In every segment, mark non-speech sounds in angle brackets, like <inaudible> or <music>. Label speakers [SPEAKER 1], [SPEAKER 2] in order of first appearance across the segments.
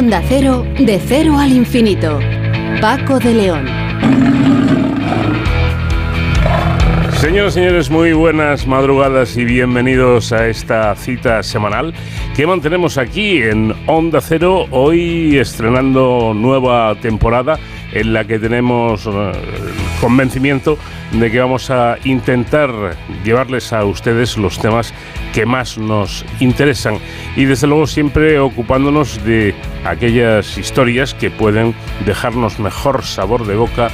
[SPEAKER 1] Onda Cero, de cero al infinito. Paco de León.
[SPEAKER 2] Señoras y señores, muy buenas madrugadas y bienvenidos a esta cita semanal que mantenemos aquí en Onda Cero, hoy estrenando nueva temporada en la que tenemos eh, convencimiento de que vamos a intentar llevarles a ustedes los temas que más nos interesan. Y desde luego siempre ocupándonos de aquellas historias que pueden dejarnos mejor sabor de boca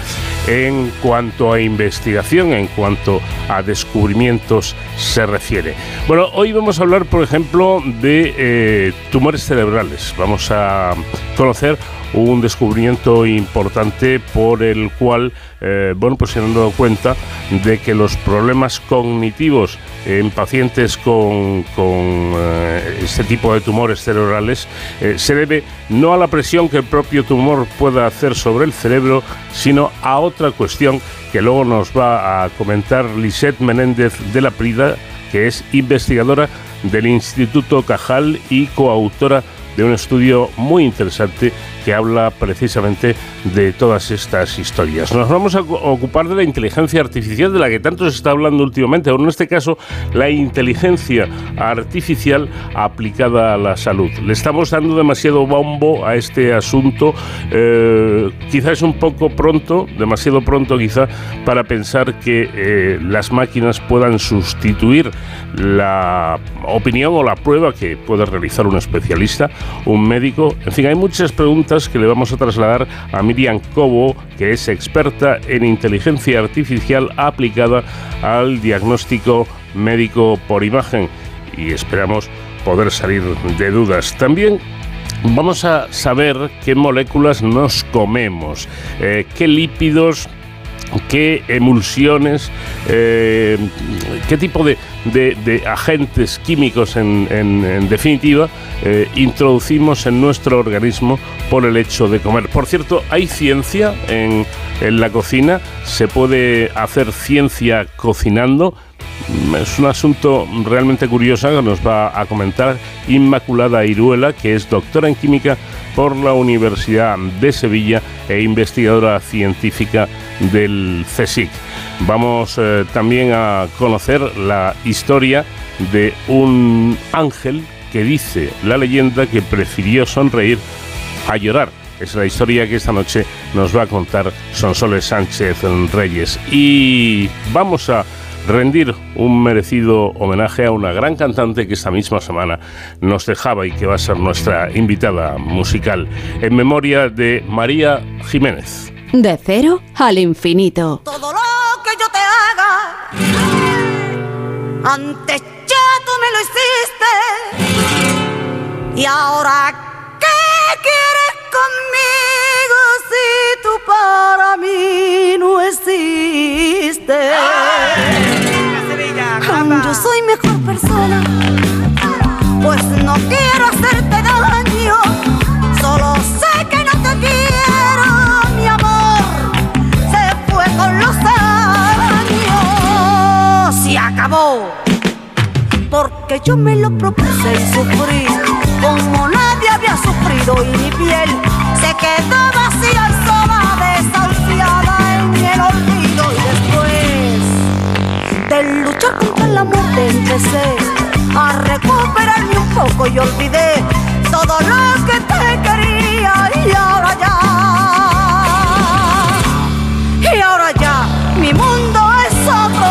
[SPEAKER 2] en cuanto a investigación, en cuanto a descubrimientos se refiere. Bueno, hoy vamos a hablar, por ejemplo, de eh, tumores cerebrales. Vamos a conocer un descubrimiento importante por el cual, eh, bueno, pues se han dado cuenta de que los problemas cognitivos en pacientes con, eh, este tipo de tumores cerebrales se debe no a la presión que el propio tumor pueda hacer sobre el cerebro, sino a otra cuestión que luego nos va a comentar Lisette Menéndez de la Prida, que es investigadora del Instituto Cajal y coautora un estudio muy interesante que habla precisamente de todas estas historias. Nos vamos a ocupar de la inteligencia artificial de la que tanto se está hablando últimamente, o en este caso la inteligencia artificial aplicada a la salud. Le estamos dando demasiado bombo a este asunto, eh, quizás es un poco pronto, demasiado pronto quizá, para pensar que eh, las máquinas puedan sustituir la opinión o la prueba que puede realizar un especialista, un médico. En fin, hay muchas preguntas que le vamos a trasladar a Miriam Cobo, que es experta en inteligencia artificial aplicada al diagnóstico médico por imagen y esperamos poder salir de dudas. También vamos a saber qué moléculas nos comemos, eh, qué lípidos qué emulsiones, eh, qué tipo de, agentes químicos en, definitiva eh, introducimos en nuestro organismo por el hecho de comer. Por cierto, hay ciencia en, en la cocina, se puede hacer ciencia cocinando. Es un asunto realmente curioso que nos va a comentar Inmaculada Iruela, que es doctora en química por la Universidad de Sevilla e investigadora científica del CSIC. Vamos eh, también a conocer la historia de un ángel que dice la leyenda que prefirió sonreír a llorar. Es la historia que esta noche nos va a contar Sonsoles Sánchez Reyes. Y vamos a rendir un merecido homenaje a una gran cantante que esta misma semana nos dejaba y que va a ser nuestra invitada musical en memoria de María Jiménez.
[SPEAKER 1] De cero al infinito.
[SPEAKER 3] Todo lo que yo te haga, antes ya tú me lo hiciste. Y ahora, ¿qué quieres conmigo si tú para mí no existes? Yo soy mejor persona, pues no quiero hacerte daño, solo sé que no te quiero, mi amor, se fue con los años, se acabó, porque yo me lo propuse y sufrí, como nadie había sufrido y mi piel se quedó vacía empecé a recuperarme un poco y olvidé todo lo que te quería y ahora ya, y ahora ya, mi mundo es otro.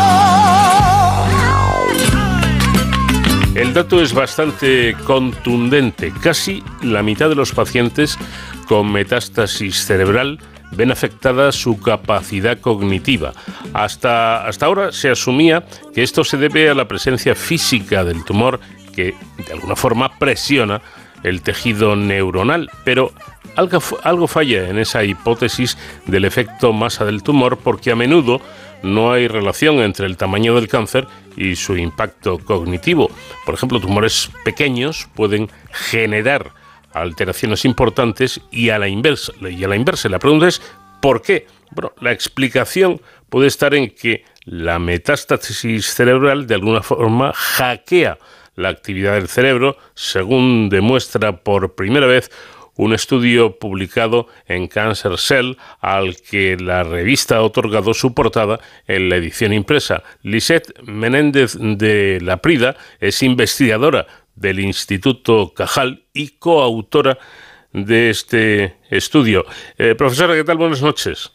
[SPEAKER 2] El dato es bastante contundente. Casi la mitad de los pacientes con metástasis cerebral ven afectada su capacidad cognitiva. Hasta, hasta ahora se asumía que esto se debe a la presencia física del tumor que de alguna forma presiona el tejido neuronal, pero algo, algo falla en esa hipótesis del efecto masa del tumor porque a menudo no hay relación entre el tamaño del cáncer y su impacto cognitivo. Por ejemplo, tumores pequeños pueden generar alteraciones importantes y a la inversa. Y a la inversa, la pregunta es ¿por qué? Bueno, la explicación puede estar en que la metástasis cerebral de alguna forma hackea la actividad del cerebro, según demuestra por primera vez un estudio publicado en Cancer Cell al que la revista ha otorgado su portada en la edición impresa. Lisette Menéndez de la Prida es investigadora del Instituto Cajal y coautora de este estudio. Eh, profesora, ¿qué tal? Buenas noches.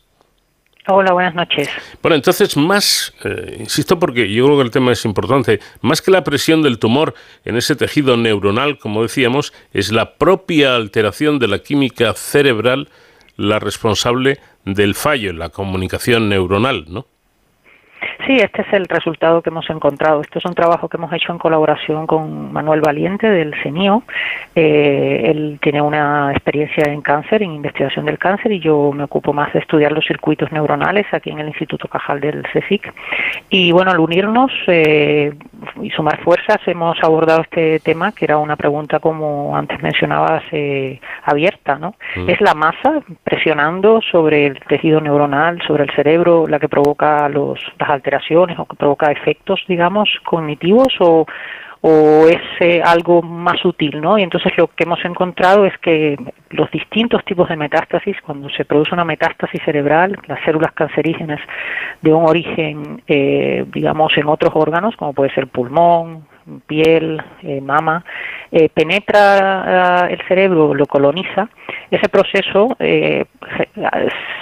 [SPEAKER 4] Hola, buenas noches.
[SPEAKER 2] Bueno, entonces, más, eh, insisto porque yo creo que el tema es importante, más que la presión del tumor en ese tejido neuronal, como decíamos, es la propia alteración de la química cerebral la responsable del fallo en la comunicación neuronal, ¿no?
[SPEAKER 4] Sí, este es el resultado que hemos encontrado. Esto es un trabajo que hemos hecho en colaboración con Manuel Valiente del CENIO. Eh, él tiene una experiencia en cáncer, en investigación del cáncer, y yo me ocupo más de estudiar los circuitos neuronales aquí en el Instituto Cajal del CSIC. Y bueno, al unirnos eh, y sumar fuerzas, hemos abordado este tema, que era una pregunta, como antes mencionabas, eh, abierta. ¿no? Mm. Es la masa presionando sobre el tejido neuronal, sobre el cerebro, la que provoca los, las alteraciones o que provoca efectos, digamos, cognitivos o, o es eh, algo más sutil, ¿no? Y entonces lo que hemos encontrado es que los distintos tipos de metástasis, cuando se produce una metástasis cerebral, las células cancerígenas de un origen, eh, digamos, en otros órganos, como puede ser pulmón, piel, eh, mama, eh, penetra el cerebro, lo coloniza, ese proceso eh,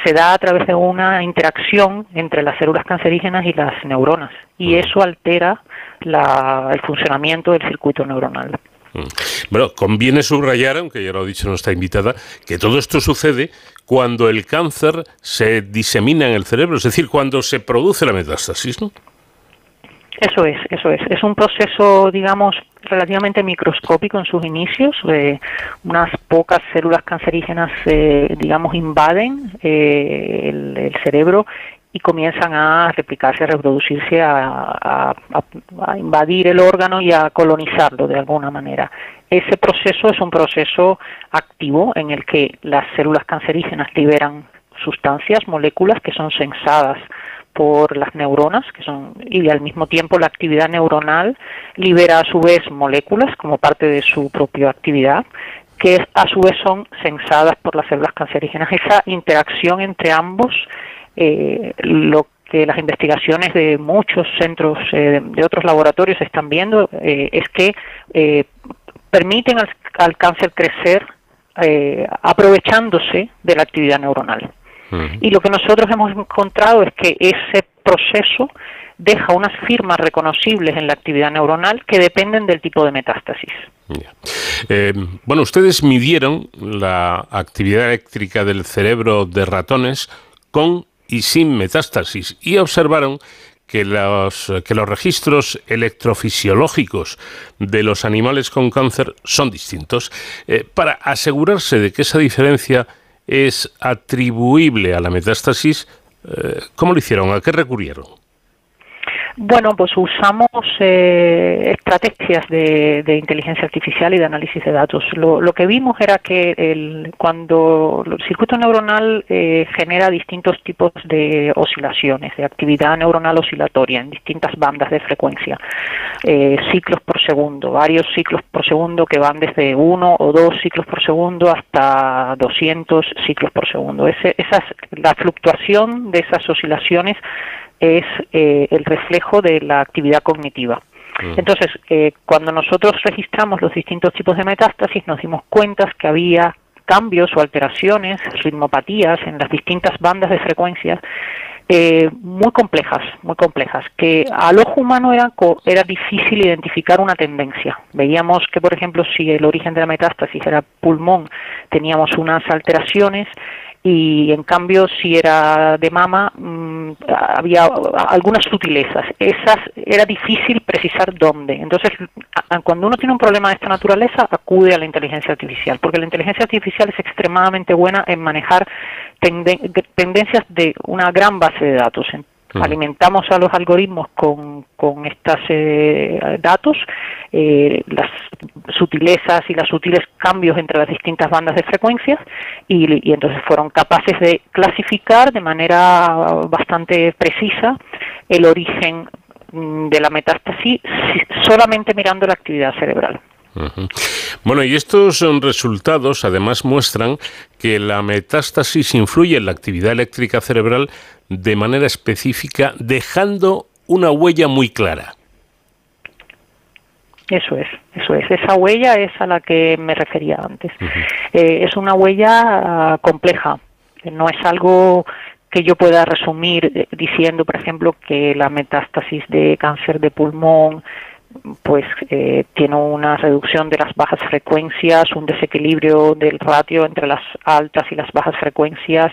[SPEAKER 4] se, da a través de una interacción entre las células cancerígenas y las neuronas y eso altera el funcionamiento del circuito neuronal.
[SPEAKER 2] Mm. Bueno, conviene subrayar, aunque ya lo ha dicho nuestra invitada, que todo esto sucede cuando el cáncer se disemina en el cerebro, es decir, cuando se produce la metástasis, ¿no?
[SPEAKER 4] Eso es, eso es. Es un proceso, digamos, relativamente microscópico en sus inicios. Eh, unas pocas células cancerígenas, eh, digamos, invaden eh, el, cerebro y comienzan a replicarse, a reproducirse, a, invadir el órgano y a colonizarlo de alguna manera. Ese proceso es un proceso activo en el que las células cancerígenas liberan sustancias, moléculas que son sensadas por las neuronas, que son y al mismo tiempo la actividad neuronal libera a su vez moléculas como parte de su propia actividad que a su vez son sensadas por las células cancerígenas. Esa interacción entre ambos, eh, lo que las investigaciones de muchos centros, eh, de otros laboratorios están viendo, eh, es que permiten al cáncer crecer aprovechándose de la actividad neuronal. Y lo que nosotros hemos encontrado es que ese proceso deja unas firmas reconocibles en la actividad neuronal que dependen del tipo de metástasis.
[SPEAKER 2] Eh, bueno, ustedes midieron la actividad eléctrica del cerebro de ratones con y sin metástasis y observaron que los, que los registros electrofisiológicos de los animales con cáncer son distintos. Eh, para asegurarse de que esa diferencia es atribuible a la metástasis, eh, ¿cómo lo hicieron? ¿A qué recurrieron?
[SPEAKER 4] Bueno, pues usamos eh, estrategias de, inteligencia artificial y de análisis de datos. Lo, que vimos era que el, cuando el circuito neuronal eh, genera distintos tipos de oscilaciones, de actividad neuronal oscilatoria en distintas bandas de frecuencia, eh, ciclos por segundo, varios ciclos por segundo que van desde uno o dos ciclos por segundo hasta 200 ciclos por segundo. Ese, esas, la fluctuación de esas oscilaciones es eh, el reflejo de la actividad cognitiva. Mm. Entonces, eh, cuando nosotros registramos los distintos tipos de metástasis, nos dimos cuenta que había cambios o alteraciones, ritmopatías en las distintas bandas de frecuencias eh, muy complejas, muy complejas, que al ojo humano era, era difícil identificar una tendencia. Veíamos que, por ejemplo, si el origen de la metástasis era pulmón, teníamos unas alteraciones y en cambio si era de mama mm, había algunas sutilezas. Esas era difícil precisar dónde. Entonces, cuando uno tiene un problema de esta naturaleza, acude a la inteligencia artificial, porque la inteligencia artificial es extremadamente buena en manejar tendencias de una gran base de datos. Alimentamos a los algoritmos con, con estos eh, datos, eh, las sutilezas y los sutiles cambios entre las distintas bandas de frecuencias y, y, entonces fueron capaces de clasificar de manera bastante precisa el origen mm, de la metástasis solamente mirando la actividad cerebral.
[SPEAKER 2] Bueno, y estos resultados además muestran que la metástasis influye en la actividad eléctrica cerebral de manera específica, dejando una huella muy clara.
[SPEAKER 4] Eso es, eso es. Esa huella es a la que me refería antes. Eh, es una huella ah, compleja. No es algo que yo pueda resumir eh, diciendo, por ejemplo, que la metástasis de cáncer de pulmón pues eh, tiene una reducción de las bajas frecuencias, un desequilibrio del ratio entre las altas y las bajas frecuencias,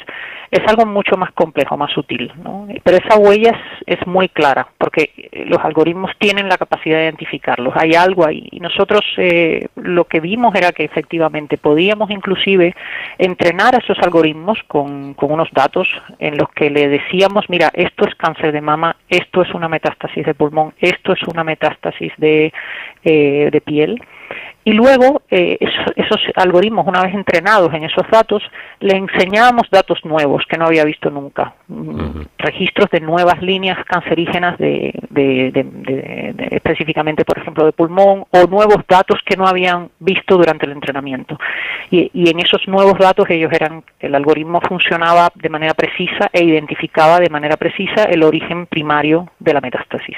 [SPEAKER 4] es algo mucho más complejo, más sutil, ¿no? Pero esa huella es, es, muy clara, porque los algoritmos tienen la capacidad de identificarlos, hay algo ahí. Y nosotros eh, lo que vimos era que efectivamente podíamos inclusive entrenar a esos algoritmos con, con unos datos en los que le decíamos, mira, esto es cáncer de mama, esto es una metástasis de pulmón, esto es una metástasis de, eh, de piel y luego eh, esos, algoritmos, una vez entrenados en esos datos, le enseñábamos datos nuevos que no había visto nunca, mm, registros de nuevas líneas cancerígenas de, específicamente, por ejemplo, de pulmón, o nuevos datos que no habían visto durante el entrenamiento. Y, y en esos nuevos datos ellos eran, el algoritmo funcionaba de manera precisa e identificaba de manera precisa el origen primario de la metástasis.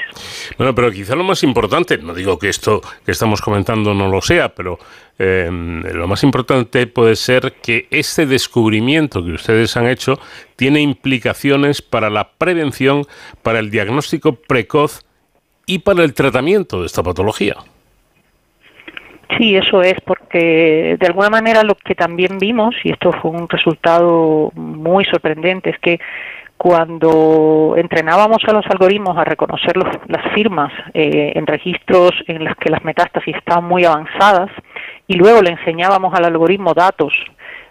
[SPEAKER 2] Bueno, pero quizá lo más importante, no digo que esto que estamos comentando no lo sea, pero eh, lo más importante puede ser que este descubrimiento que ustedes han hecho tiene implicaciones para la prevención, para el diagnóstico precoz y para el tratamiento de esta patología.
[SPEAKER 4] Sí, eso es, porque de alguna manera lo que también vimos, y esto fue un resultado muy sorprendente, es que cuando entrenábamos a los algoritmos a reconocer las firmas eh, en registros en los que las metástasis estaban muy avanzadas y luego le enseñábamos al algoritmo datos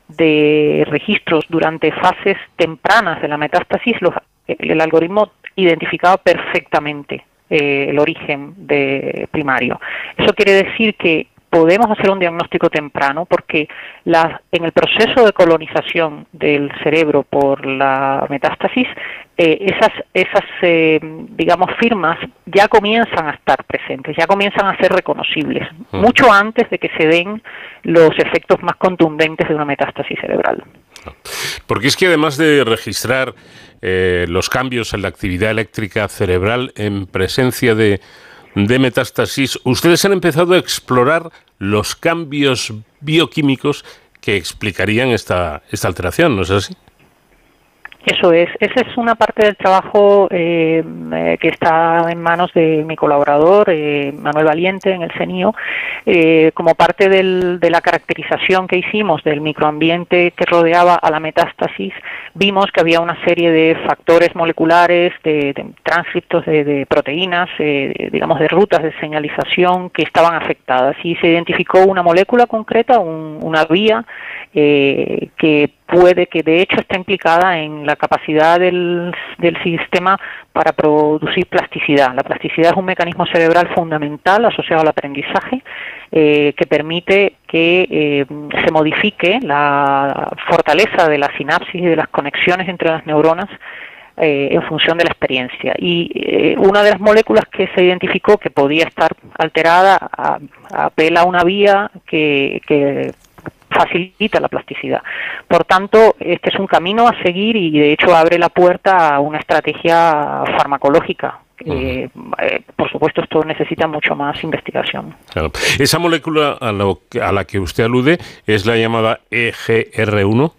[SPEAKER 4] de registros durante fases tempranas de la metástasis, el algoritmo identificaba perfectamente eh, el origen de primario. Eso quiere decir que podemos hacer un diagnóstico temprano porque la, en el proceso de colonización del cerebro por la metástasis, eh, esas, esas eh, digamos, firmas ya comienzan a estar presentes, ya comienzan a ser reconocibles, mm. mucho antes de que se den los efectos más contundentes de una metástasis cerebral.
[SPEAKER 2] Porque es que además de registrar eh, los cambios en la actividad eléctrica cerebral en presencia de de metástasis, ustedes han empezado a explorar los cambios bioquímicos que explicarían esta, esta alteración, ¿no es así?
[SPEAKER 4] Eso es, esa es una parte del trabajo eh, eh, que está en manos de mi colaborador, eh, Manuel Valiente, en el CENIO, como parte de la caracterización que hicimos del microambiente que rodeaba a la metástasis, vimos que había una serie de factores moleculares, de, transcriptos de, proteínas, digamos, de rutas de señalización que estaban afectadas. Y se identificó una molécula concreta, una vía que puede que de hecho está implicada en la capacidad del, del, sistema para producir plasticidad. La plasticidad es un mecanismo cerebral fundamental asociado al aprendizaje eh, que permite que eh, se modifique la fortaleza de la sinapsis y de las conexiones entre las neuronas eh, en función de la experiencia. Y una de las moléculas que se identificó que podía estar alterada apela a una vía que facilita la plasticidad. Por tanto, este es un camino a seguir y de hecho abre la puerta a una estrategia farmacológica. Eh, por supuesto, esto necesita mucho más investigación.
[SPEAKER 2] Esa molécula a, a la que usted alude es la llamada EGR1.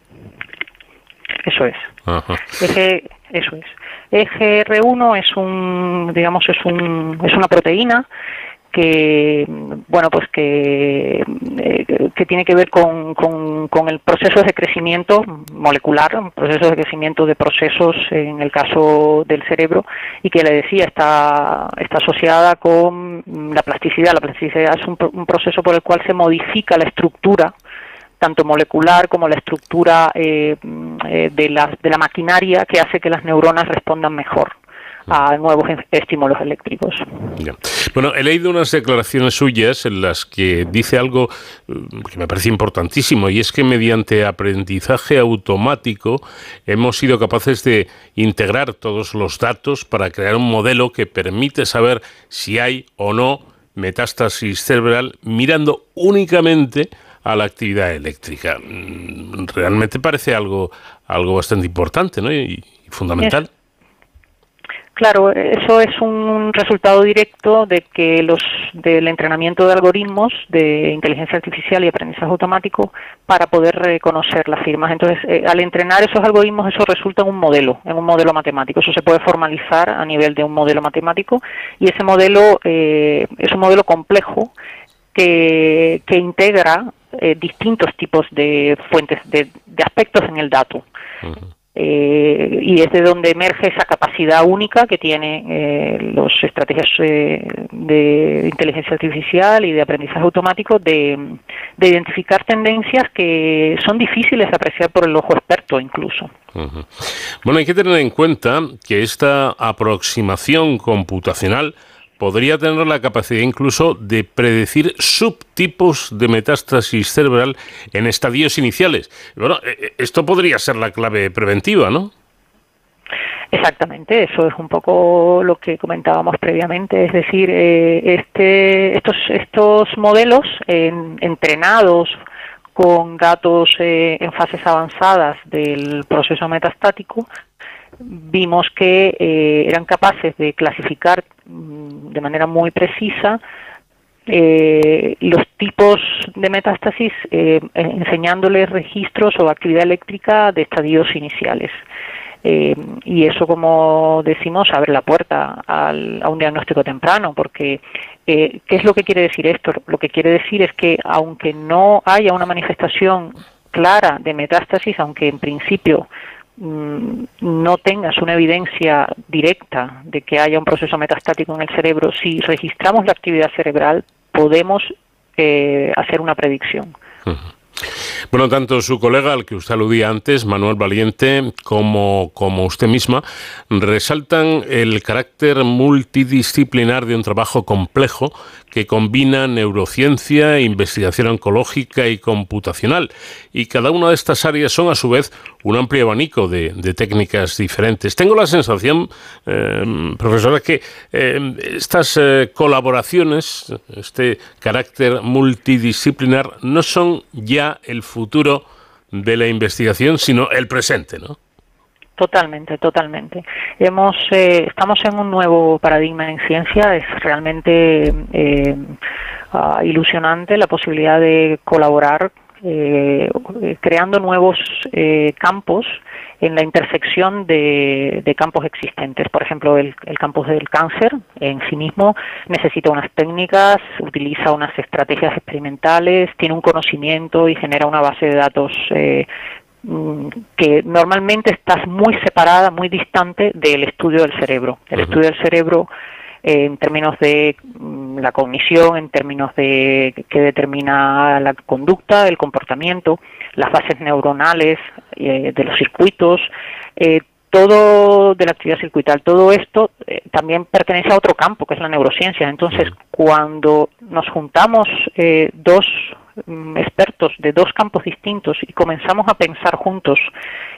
[SPEAKER 4] Eso es. eso es. EGR1 es un, digamos, es un, es una proteína que bueno pues que, eh, que tiene que ver con, con, el proceso de crecimiento molecular, proceso de crecimiento de procesos en el caso del cerebro y que le decía está está asociada con la plasticidad. La plasticidad es un, un proceso por el cual se modifica la estructura tanto molecular como la estructura eh, eh, de, la, de la maquinaria que hace que las neuronas respondan mejor a nuevos estímulos eléctricos.
[SPEAKER 2] Bueno, he leído unas declaraciones suyas en las que dice algo mm, que me parece importantísimo y es que mediante aprendizaje automático hemos sido capaces de integrar todos los datos para crear un modelo que permite saber si hay o no metástasis cerebral mirando únicamente a la actividad eléctrica. Mm, realmente parece algo, algo bastante importante ¿no? y, fundamental.
[SPEAKER 4] Claro, eso es un resultado directo de que los del entrenamiento de algoritmos de inteligencia artificial y aprendizaje automático para poder reconocer las firmas. Entonces, eh, al entrenar esos algoritmos, eso resulta en un modelo, en un modelo matemático. Eso se puede formalizar a nivel de un modelo matemático y ese modelo eh, es un modelo complejo que, que integra eh, distintos tipos de fuentes, de, aspectos en el dato. Eh, y es de donde emerge esa capacidad única que tienen eh, las estrategias eh, de inteligencia artificial y de aprendizaje automático de, identificar tendencias que son difíciles de apreciar por el ojo experto incluso.
[SPEAKER 2] Bueno, hay que tener en cuenta que esta aproximación computacional podría tener la capacidad incluso de predecir subtipos de metástasis cerebral en estadios iniciales. Bueno, eh, eh, esto podría ser la clave preventiva, ¿no?
[SPEAKER 4] Exactamente, eso es un poco lo que comentábamos previamente, es decir, eh, este, estos, estos modelos entrenados con datos en fases avanzadas del proceso metastático vimos que eh, eran capaces de clasificar mm, de manera muy precisa eh, los tipos de metástasis eh, enseñándoles registros o actividad eléctrica de estadios iniciales. y eso, como decimos, abre la puerta al, a un diagnóstico temprano, porque ¿qué es lo que quiere decir esto? Lo que quiere decir es que aunque no haya una manifestación clara de metástasis, aunque en principio no tengas una evidencia directa de que haya un proceso metastático en el cerebro, si registramos la actividad cerebral, podemos eh, hacer una predicción.
[SPEAKER 2] Bueno, tanto su colega, al que usted aludía antes, Manuel Valiente, como, como usted misma, resaltan el carácter multidisciplinar de un trabajo complejo que combina neurociencia, investigación oncológica y computacional. Y cada una de estas áreas son a su vez un amplio abanico de, técnicas diferentes. Tengo la sensación, eh, profesora, que eh, estas eh, colaboraciones, este carácter multidisciplinar, no son ya el futuro de la investigación, sino el presente, ¿no?
[SPEAKER 4] Totalmente, totalmente. Hemos, eh, estamos en un nuevo paradigma en ciencia. Es realmente eh, ah, ilusionante la posibilidad de colaborar eh, creando nuevos campos en la intersección de, campos existentes. Por ejemplo, el, el, campo del cáncer en sí mismo necesita unas técnicas, utiliza unas estrategias experimentales, tiene un conocimiento y genera una base de datos Mm, que normalmente estás muy separada, muy distante del estudio del cerebro. El estudio del cerebro eh, en términos de la cognición, en términos de que determina la conducta, el comportamiento, las bases neuronales eh, de los circuitos, eh, todo de la actividad circuital, todo esto también pertenece a otro campo, que es la neurociencia. Entonces, cuando nos juntamos dos Mm, expertos de dos campos distintos y comenzamos a pensar juntos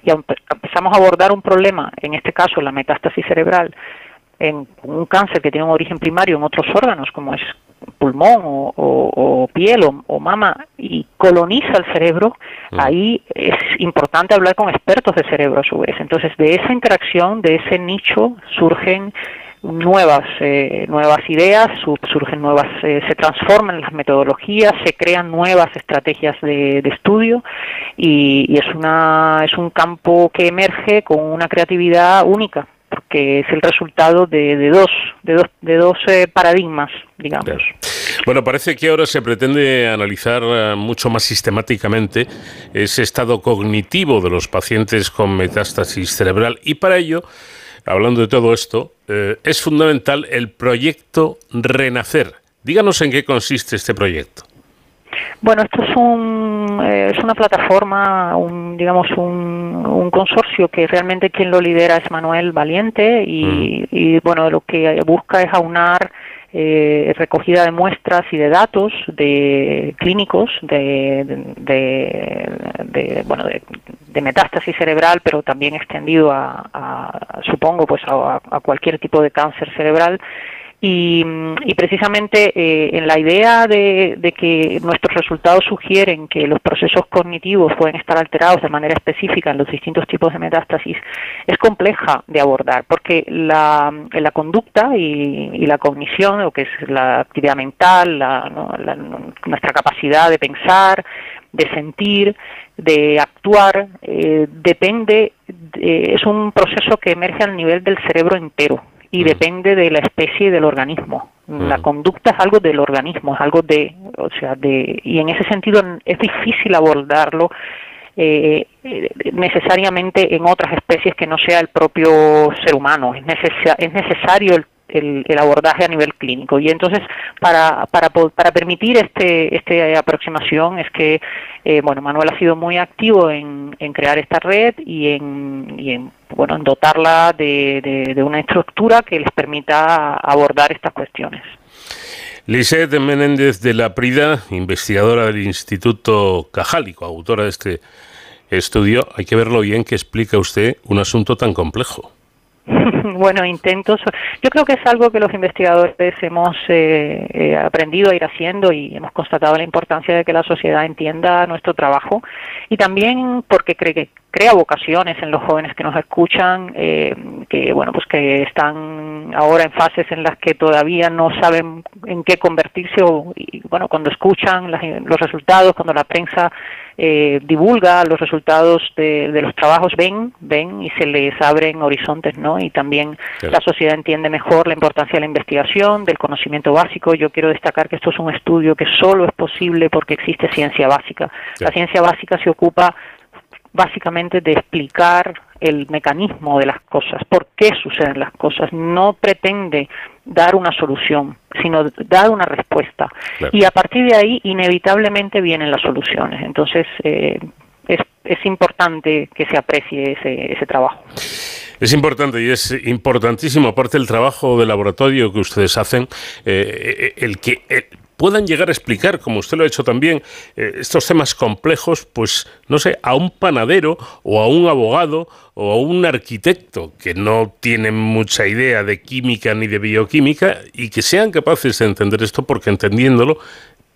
[SPEAKER 4] y empezamos a abordar un problema, en este caso la metástasis cerebral, en un cáncer que tiene un origen primario en otros órganos, como es pulmón o, piel o, mama, y coloniza el cerebro, mm. ahí es importante hablar con expertos de cerebro a su vez. Entonces, de esa interacción, de ese nicho, surgen nuevas eh, nuevas ideas surgen nuevas eh, se transforman las metodologías se crean nuevas estrategias de, estudio y, es una es un campo que emerge con una creatividad única porque es el resultado de, dos de dos de dos eh, paradigmas digamos
[SPEAKER 2] Bueno, parece que ahora se pretende analizar mucho más sistemáticamente ese estado cognitivo de los pacientes con metástasis cerebral y para ello hablando de todo esto, eh, es fundamental el proyecto Renacer. Díganos en qué consiste este proyecto.
[SPEAKER 4] Bueno, esto es, un, eh, es una plataforma, un, digamos, un, consorcio que realmente quien lo lidera es Manuel Valiente y, y bueno, lo que busca es aunar eh, recogida de muestras y de datos de clínicos de, de, bueno de, metástasis cerebral pero también extendido a, supongo pues a, cualquier tipo de cáncer cerebral Y, precisamente eh, en la idea de, que nuestros resultados sugieren que los procesos cognitivos pueden estar alterados de manera específica en los distintos tipos de metástasis, es compleja de abordar, porque la, la conducta y, la cognición, lo que es la actividad mental, nuestra capacidad de pensar, de sentir, de actuar, eh, depende, es un proceso que emerge al nivel del cerebro entero y mm. depende de la especie y del organismo. La mm. conducta es algo del organismo, es algo de, o sea, de, y en ese sentido es difícil abordarlo eh, necesariamente en otras especies que no sea el propio ser humano. Es, es necesario el el, abordaje a nivel clínico. Y entonces, para, para, para permitir este, esta aproximación es que, eh, bueno, Manuel ha sido muy activo en, en crear esta red y en, y en, bueno, en dotarla de, de, una estructura que les permita abordar estas cuestiones.
[SPEAKER 2] Lisette Menéndez de la Prida, investigadora del Instituto Cajálico, autora de este estudio, hay que verlo bien que explica usted un asunto tan complejo. <laughs>
[SPEAKER 4] bueno, intentos. Yo creo que es algo que los investigadores hemos eh, eh, aprendido a ir haciendo y hemos constatado la importancia de que la sociedad entienda nuestro trabajo y también porque cree que crea vocaciones en los jóvenes que nos escuchan, eh, que bueno, pues que están ahora en fases en las que todavía no saben en qué convertirse o y, bueno, cuando escuchan los resultados, cuando la prensa eh, divulga los resultados de, los trabajos, ven, ven y se les abren horizontes, ¿no? Y también la sociedad entiende mejor la importancia de la investigación, del conocimiento básico. Yo quiero destacar que esto es un estudio que solo es posible porque existe ciencia básica. La ciencia básica se ocupa básicamente de explicar el mecanismo de las cosas, por qué suceden las cosas, no pretende dar una solución, sino dar una respuesta. Y a partir de ahí, inevitablemente vienen las soluciones. Entonces, eh, es, es, importante que se aprecie ese, ese trabajo.
[SPEAKER 2] Es importante y es importantísimo, aparte del trabajo de laboratorio que ustedes hacen, eh, el que puedan llegar a explicar, como usted lo ha hecho también, eh, estos temas complejos, pues no sé, a un panadero o a un abogado o a un arquitecto que no tienen mucha idea de química ni de bioquímica y que sean capaces de entender esto porque entendiéndolo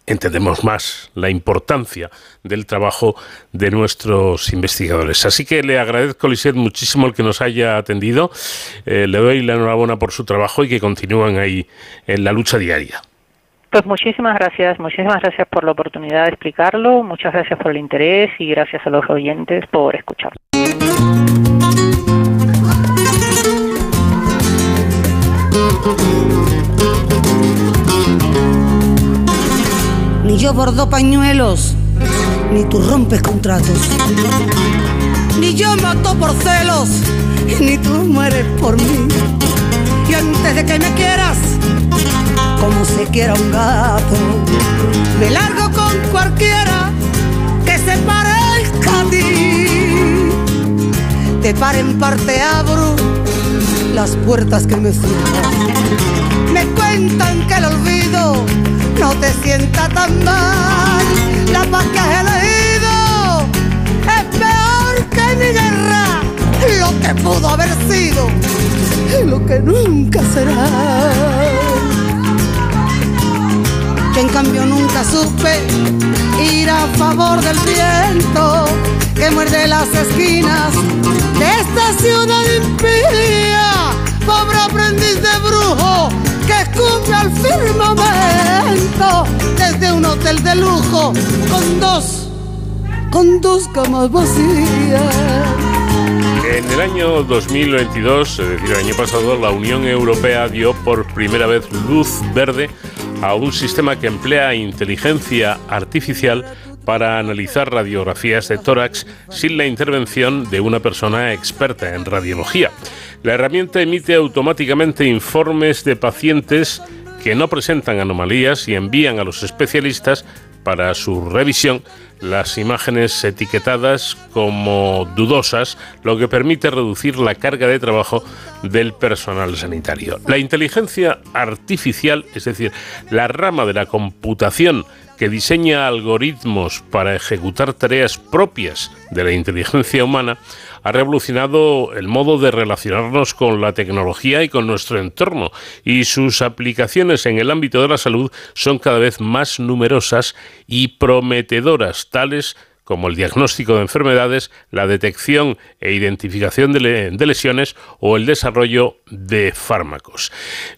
[SPEAKER 2] entendemos más la importancia del trabajo de nuestros investigadores. Así que le agradezco, Lisette, muchísimo el que nos haya atendido. Eh, le doy la enhorabuena por su trabajo y que continúen ahí en la lucha diaria.
[SPEAKER 4] Pues muchísimas gracias, muchísimas gracias por la oportunidad de explicarlo, muchas gracias por el interés y gracias a los oyentes por escuchar.
[SPEAKER 3] Ni yo bordo pañuelos, ni tú rompes contratos. Ni yo mato por celos, ni tú mueres por mí. Y antes de que me quieras, como se quiera un gato. Me largo con cualquiera que se parezca a ti. Te pare en parte abro las puertas que me cierran. Me cuentan que el olvido no te sienta tan mal. La paz que has elegido es peor que mi guerra. Lo que pudo haber sido y lo que nunca será que en cambio nunca supe ir a favor del viento que muerde las esquinas de esta ciudad impía, pobre aprendiz de brujo que escupe al firmamento desde un hotel de lujo con dos, con dos camas vacías.
[SPEAKER 2] En el año 2022, es decir, el año pasado, la Unión Europea dio por primera vez luz verde a un sistema que emplea inteligencia artificial para analizar radiografías de tórax sin la intervención de una persona experta en radiología. La herramienta emite automáticamente informes de pacientes que no presentan anomalías y envían a los especialistas para su revisión las imágenes etiquetadas como dudosas, lo que permite reducir la carga de trabajo del personal sanitario. La inteligencia artificial, es decir, la rama de la computación que diseña algoritmos para ejecutar tareas propias de la inteligencia humana, ha revolucionado el modo de relacionarnos con la tecnología y con nuestro entorno, y sus aplicaciones en el ámbito de la salud son cada vez más numerosas y prometedoras, tales como el diagnóstico de enfermedades, la detección e identificación de, lesiones o el desarrollo de fármacos.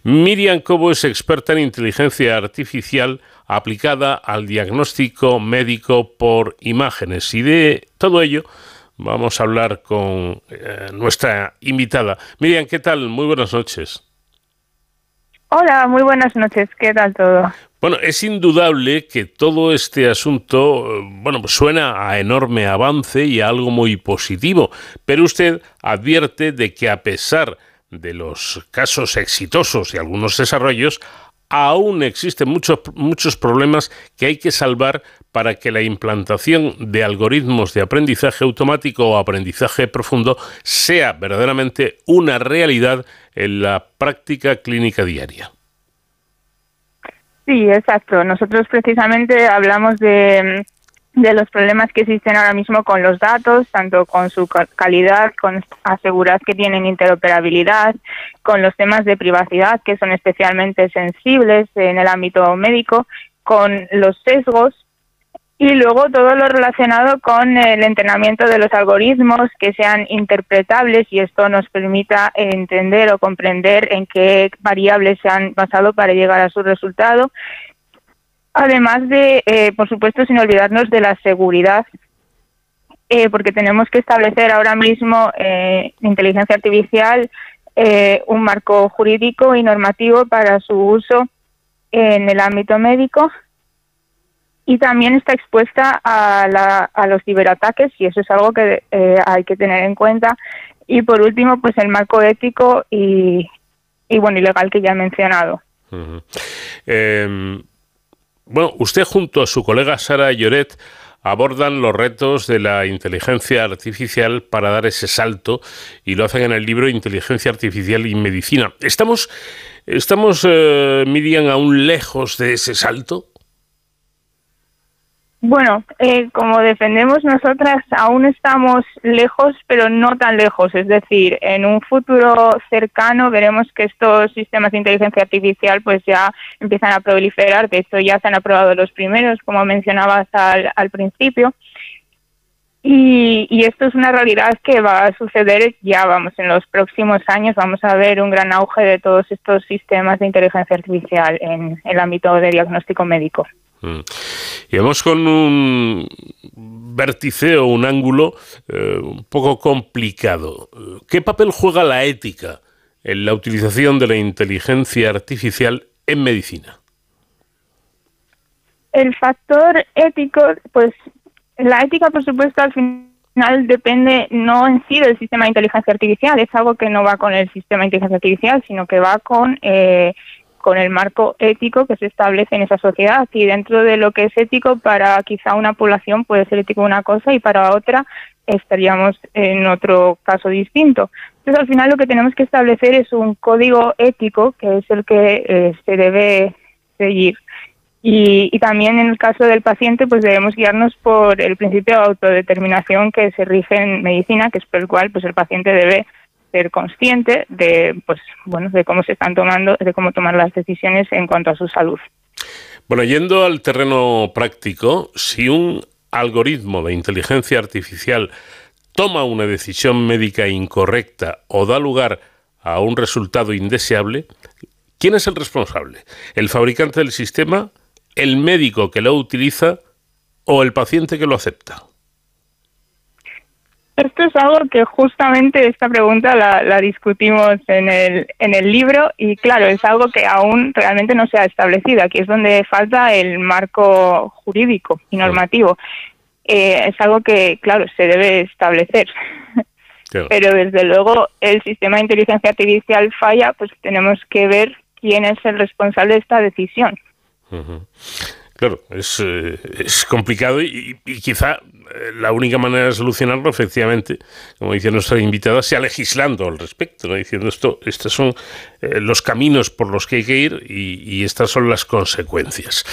[SPEAKER 2] Miriam Cobo es experta en inteligencia artificial aplicada al diagnóstico médico por imágenes y de todo ello vamos a hablar con eh, nuestra invitada. Miriam, ¿qué tal? Muy buenas noches.
[SPEAKER 5] Hola, muy buenas noches. ¿Qué tal todo?
[SPEAKER 2] Bueno, es indudable que todo este asunto, bueno, pues suena a enorme avance y a algo muy positivo, pero usted advierte de que a pesar de los casos exitosos y algunos desarrollos, aún existen muchos, muchos problemas que hay que salvar para que la implantación de algoritmos de aprendizaje automático o aprendizaje profundo sea verdaderamente una realidad en la práctica clínica diaria.
[SPEAKER 5] Sí, exacto. Nosotros precisamente hablamos de, de los problemas que existen ahora mismo con los datos, tanto con su calidad, con asegurar que tienen interoperabilidad, con los temas de privacidad que son especialmente sensibles en el ámbito médico, con los sesgos y luego todo lo relacionado con el entrenamiento de los algoritmos que sean interpretables y esto nos permita entender o comprender en qué variables se han basado para llegar a su resultado. Además de, eh, por supuesto, sin olvidarnos de la seguridad, eh, porque tenemos que establecer ahora mismo eh, inteligencia artificial eh, un marco jurídico y normativo para su uso en el ámbito médico y también está expuesta a, la, a los ciberataques y eso es algo que hay que tener en cuenta. Y por último, pues el marco ético y, y bueno, y legal que ya he mencionado.
[SPEAKER 2] Bueno, usted junto a su colega Sara Lloret abordan los retos de la inteligencia artificial para dar ese salto y lo hacen en el libro Inteligencia Artificial y Medicina. ¿Estamos, estamos eh, Miriam, aún lejos de ese salto?
[SPEAKER 5] Bueno, eh, como defendemos nosotras, aún estamos lejos, pero no tan lejos. Es decir, en un futuro cercano veremos que estos sistemas de inteligencia artificial pues ya empiezan a proliferar. De hecho, ya se han aprobado los primeros, como mencionabas al, al principio. Y, y, esto es una realidad que va a suceder ya, vamos, en los próximos años vamos a ver un gran auge de todos estos sistemas de inteligencia artificial en el ámbito de diagnóstico médico.
[SPEAKER 2] Mm. Y vamos con un vértice o un ángulo eh, un poco complicado. ¿Qué papel juega la ética en la utilización de la inteligencia artificial en medicina?
[SPEAKER 5] El factor ético, pues la ética, por supuesto, al final depende no en sí del sistema de inteligencia artificial, es algo que no va con el sistema de inteligencia artificial, sino que va con eh, con el marco ético que se establece en esa sociedad y dentro de lo que es ético para quizá una población puede ser ético una cosa y para otra estaríamos en otro caso distinto. Entonces al final lo que tenemos que establecer es un código ético que es el que eh, se debe seguir. Y, y, también en el caso del paciente, pues debemos guiarnos por el principio de autodeterminación que se rige en medicina, que es por el cual pues el paciente debe ser consciente de, pues, bueno, de cómo se están tomando, de cómo tomar las decisiones en cuanto a su salud.
[SPEAKER 2] Bueno, yendo al terreno práctico, si un algoritmo de inteligencia artificial toma una decisión médica incorrecta o da lugar a un resultado indeseable, ¿quién es el responsable? ¿El fabricante del sistema, el médico que lo utiliza o el paciente que lo acepta?
[SPEAKER 5] Esto es algo que justamente esta pregunta la, discutimos en el, en el libro y claro, es algo que aún realmente no se ha establecido. Aquí es donde falta el marco jurídico y normativo. Eh, es algo que, claro, se debe establecer. Pero desde luego el sistema de inteligencia artificial falla, pues tenemos que ver quién es el responsable de esta decisión.
[SPEAKER 2] Claro, es, eh, es complicado y, quizá eh, la única manera de solucionarlo, efectivamente, como dice nuestra invitada, sea legislando al respecto, ¿no? diciendo esto, estos son eh, los caminos por los que hay que ir y, estas son las consecuencias.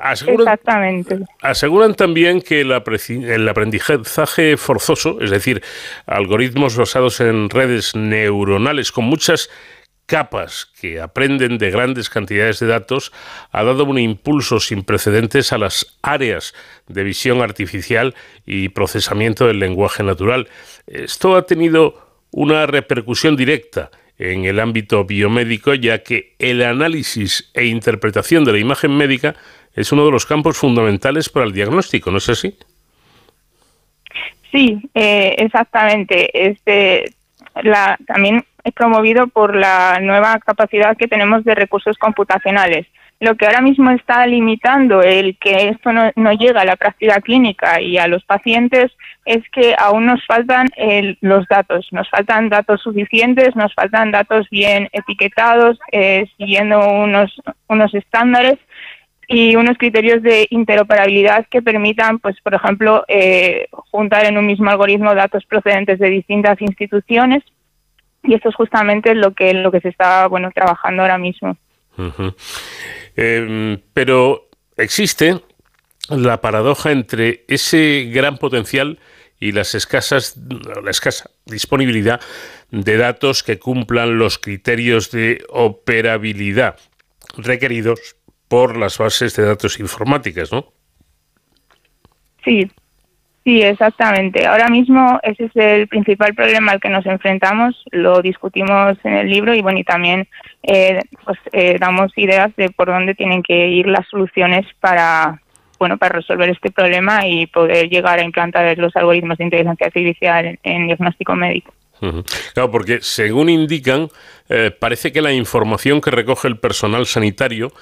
[SPEAKER 5] aseguran, Exactamente.
[SPEAKER 2] Aseguran también que el aprendizaje forzoso, es decir, algoritmos basados en redes neuronales con muchas capas que aprenden de grandes cantidades de datos ha dado un impulso sin precedentes a las áreas de visión artificial y procesamiento del lenguaje natural. Esto ha tenido una repercusión directa en el ámbito biomédico, ya que el análisis e interpretación de la imagen médica es uno de los campos fundamentales para el diagnóstico, ¿no es así?
[SPEAKER 5] Sí, eh, exactamente. Este, la, también es promovido por la nueva capacidad que tenemos de recursos computacionales. Lo que ahora mismo está limitando el que esto no, no llega a la práctica clínica y a los pacientes es que aún nos faltan los datos, nos faltan datos suficientes, nos faltan datos bien etiquetados, eh, siguiendo unos, unos estándares y unos criterios de interoperabilidad que permitan, pues, por ejemplo, eh, juntar en un mismo algoritmo datos procedentes de distintas instituciones y esto es justamente lo que lo que se está bueno trabajando ahora mismo.
[SPEAKER 2] Em, pero existe la paradoja entre ese gran potencial y las escasas la escasa disponibilidad de datos que cumplan los criterios de operabilidad requeridos por las bases de datos informáticas, ¿no?
[SPEAKER 5] Sí, Sí, exactamente. Ahora mismo ese es el principal problema al que nos enfrentamos. Lo discutimos en el libro y bueno y también eh, pues, eh, damos ideas de por dónde tienen que ir las soluciones para bueno para resolver este problema y poder llegar a implantar los algoritmos de inteligencia artificial en, diagnóstico médico.
[SPEAKER 2] Claro, porque según indican, eh, parece que la información que recoge el personal sanitario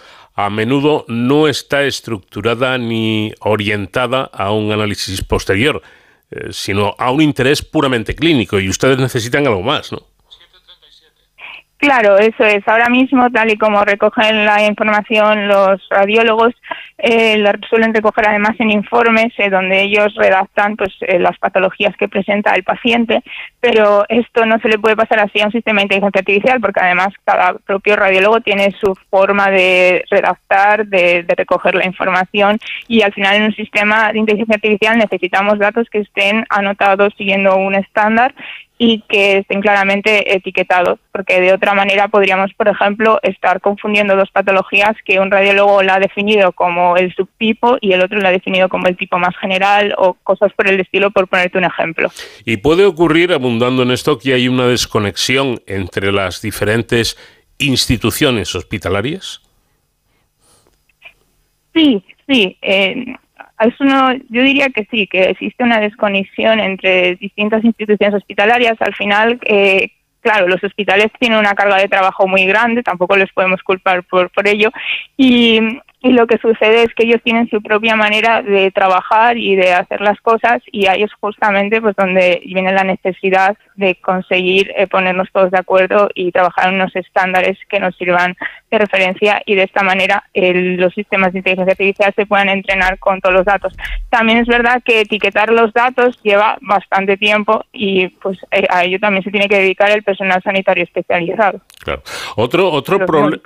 [SPEAKER 2] a menudo no está estructurada ni orientada a un análisis posterior, eh, sino a un interés puramente clínico y ustedes necesitan algo más, ¿no?
[SPEAKER 5] Claro, eso es. Ahora mismo, tal y como recogen la información los radiólogos, eh, la suelen recoger además en informes eh, donde ellos redactan pues eh, las patologías que presenta el paciente, pero esto no se le puede pasar así a un sistema de inteligencia artificial porque además cada propio radiólogo tiene su forma de redactar, de, de recoger la información y al final en un sistema de inteligencia artificial necesitamos datos que estén anotados siguiendo un estándar y que estén claramente etiquetados, porque de otra manera podríamos, por ejemplo, estar confundiendo dos patologías que un radiólogo la ha definido como el subtipo y el otro la ha definido como el tipo más general o cosas por el estilo, por ponerte un ejemplo.
[SPEAKER 2] Y puede ocurrir, abundando en esto, que hay una desconexión entre las diferentes instituciones hospitalarias.
[SPEAKER 5] Sí, sí. Eh, eso no, yo diría que sí, que existe una desconexión entre distintas instituciones hospitalarias. Al final, eh, claro, los hospitales tienen una carga de trabajo muy grande, tampoco les podemos culpar por, por ello. Y y lo que sucede es que ellos tienen su propia manera de trabajar y de hacer las cosas y ahí es justamente pues donde viene la necesidad de conseguir eh, ponernos todos de acuerdo y trabajar en unos estándares que nos sirvan de referencia y de esta manera los sistemas de inteligencia artificial se puedan entrenar con todos los datos. También es verdad que etiquetar los datos lleva bastante tiempo y pues eh, a ello también se tiene que dedicar el personal sanitario especializado.
[SPEAKER 2] Claro. Otro otro problema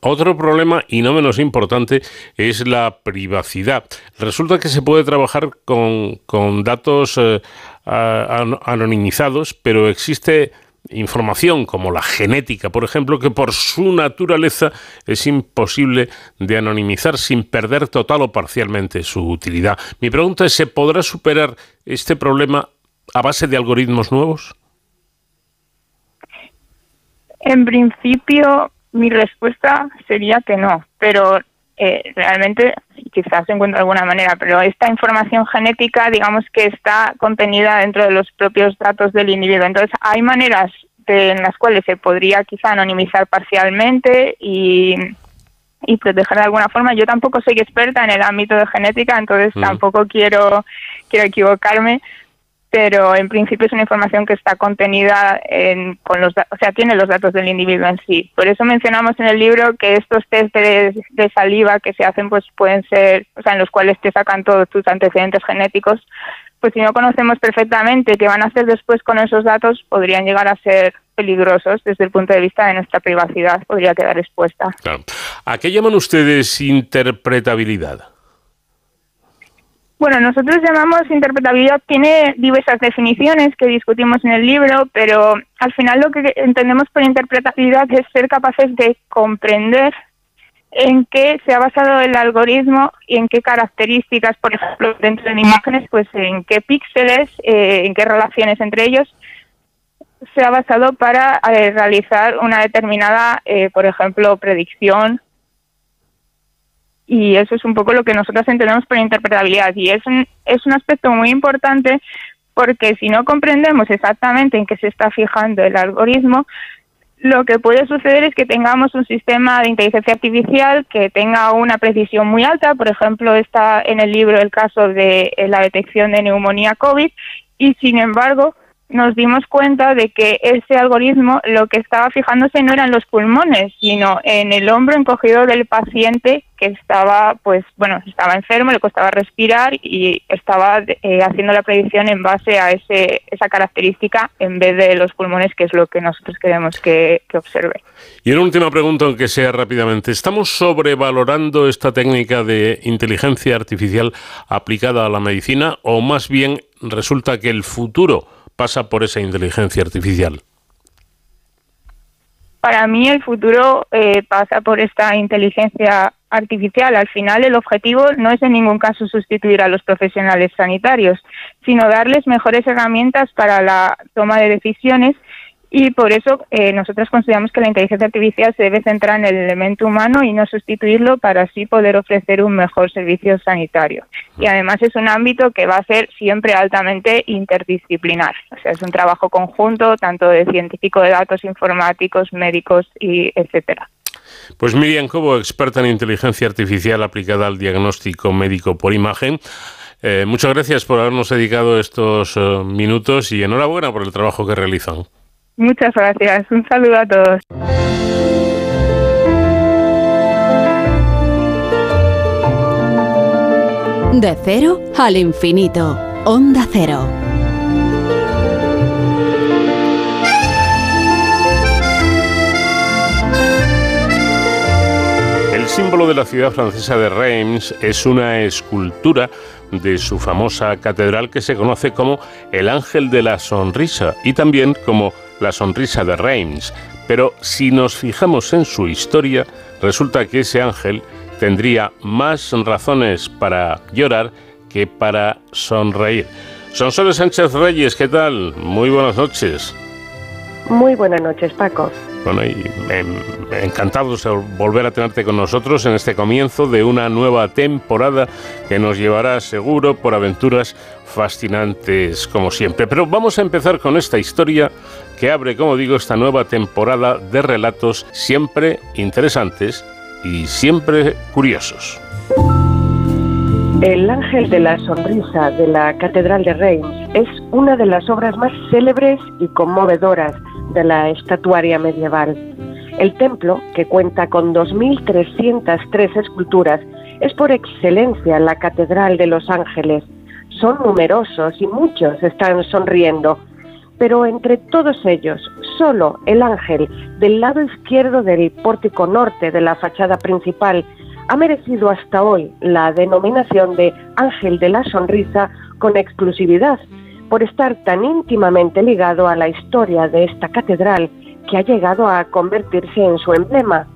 [SPEAKER 2] otro problema y no menos importante es la privacidad. Resulta que se puede trabajar con, con datos eh, anonimizados, pero existe información como la genética, por ejemplo, que por su naturaleza es imposible de anonimizar sin perder total o parcialmente su utilidad. Mi pregunta es, ¿se podrá superar este problema a base de algoritmos nuevos?
[SPEAKER 5] En principio, mi respuesta sería que no, pero eh, realmente quizás se encuentra de alguna manera, pero esta información genética, digamos que está contenida dentro de los propios datos del individuo. Entonces, hay maneras en las cuales se podría quizá anonimizar parcialmente y, y proteger de alguna forma. Yo tampoco soy experta en el ámbito de genética, entonces mm. tampoco quiero, quiero equivocarme, pero en principio es una información que está contenida en, con los, o sea, tiene los datos del individuo en sí. Por eso mencionamos en el libro que estos test de, de, saliva que se hacen, pues pueden ser, o sea, en los cuales te sacan todos tus antecedentes genéticos, pues si no conocemos perfectamente qué van a hacer después con esos datos, podrían llegar a ser peligrosos desde el punto de vista de nuestra privacidad, podría quedar expuesta.
[SPEAKER 2] ¿A qué llaman ustedes interpretabilidad?
[SPEAKER 5] Bueno, nosotros llamamos interpretabilidad, tiene diversas definiciones que discutimos en el libro, pero al final lo que entendemos por interpretabilidad es ser capaces de comprender en qué se ha basado el algoritmo y en qué características, por ejemplo, dentro de imágenes, pues en qué píxeles, eh, en qué relaciones entre ellos se ha basado para eh, realizar una determinada, eh, por ejemplo, predicción y eso es un poco lo que nosotros entendemos por interpretabilidad. Y es un, es un aspecto muy importante porque si no comprendemos exactamente en qué se está fijando el algoritmo, lo que puede suceder es que tengamos un sistema de inteligencia artificial que tenga una precisión muy alta, por ejemplo, está en el libro el caso de la detección de neumonía COVID, y sin embargo, nos dimos cuenta de que ese algoritmo lo que estaba fijándose no eran los pulmones, sino en el hombro encogido del paciente que estaba, pues, bueno, estaba enfermo, le costaba respirar y estaba eh, haciendo la predicción en base a ese, esa característica en vez de los pulmones, que es lo que nosotros queremos que, que observe.
[SPEAKER 2] Y una última pregunta, aunque sea rápidamente. ¿Estamos sobrevalorando esta técnica de inteligencia artificial aplicada a la medicina o más bien resulta que el futuro pasa por esa inteligencia artificial?
[SPEAKER 5] Para mí el futuro eh, pasa por esta inteligencia artificial. Al final el objetivo no es en ningún caso sustituir a los profesionales sanitarios, sino darles mejores herramientas para la toma de decisiones y por eso eh, nosotros consideramos que la inteligencia artificial se debe centrar en el elemento humano y no sustituirlo para así poder ofrecer un mejor servicio sanitario. Y además es un ámbito que va a ser siempre altamente interdisciplinar. O sea, es un trabajo conjunto tanto de científico de datos informáticos, médicos y etcétera.
[SPEAKER 2] Pues Miriam Cobo, experta en inteligencia artificial aplicada al diagnóstico médico por imagen. Eh, muchas gracias por habernos dedicado estos eh, minutos y enhorabuena por el trabajo que realizan.
[SPEAKER 5] Muchas gracias. Un saludo a todos.
[SPEAKER 1] De cero al infinito. Onda cero.
[SPEAKER 2] El símbolo de la ciudad francesa de Reims es una escultura de su famosa catedral que se conoce como el Ángel de la Sonrisa y también como la sonrisa de Reims, pero si nos fijamos en su historia, resulta que ese ángel tendría más razones para llorar que para sonreír. Sonsoles Sánchez Reyes, ¿qué tal? Muy buenas noches.
[SPEAKER 6] Muy buenas noches, Paco.
[SPEAKER 2] Bueno, y encantados de volver a tenerte con nosotros en este comienzo de una nueva temporada que nos llevará seguro por aventuras fascinantes como siempre. Pero vamos a empezar con esta historia que abre, como digo, esta nueva temporada de relatos siempre interesantes y siempre curiosos.
[SPEAKER 6] El Ángel de la Sonrisa de la Catedral de Reims es una de las obras más célebres y conmovedoras de la estatuaria medieval. El templo, que cuenta con 2.303 esculturas, es por excelencia la Catedral de los Ángeles. Son numerosos y muchos están sonriendo, pero entre todos ellos, solo el ángel del lado izquierdo del pórtico norte de la fachada principal ha merecido hasta hoy la denominación de Ángel de la Sonrisa con exclusividad, por estar tan íntimamente ligado a la historia de esta catedral que ha llegado a convertirse en su emblema.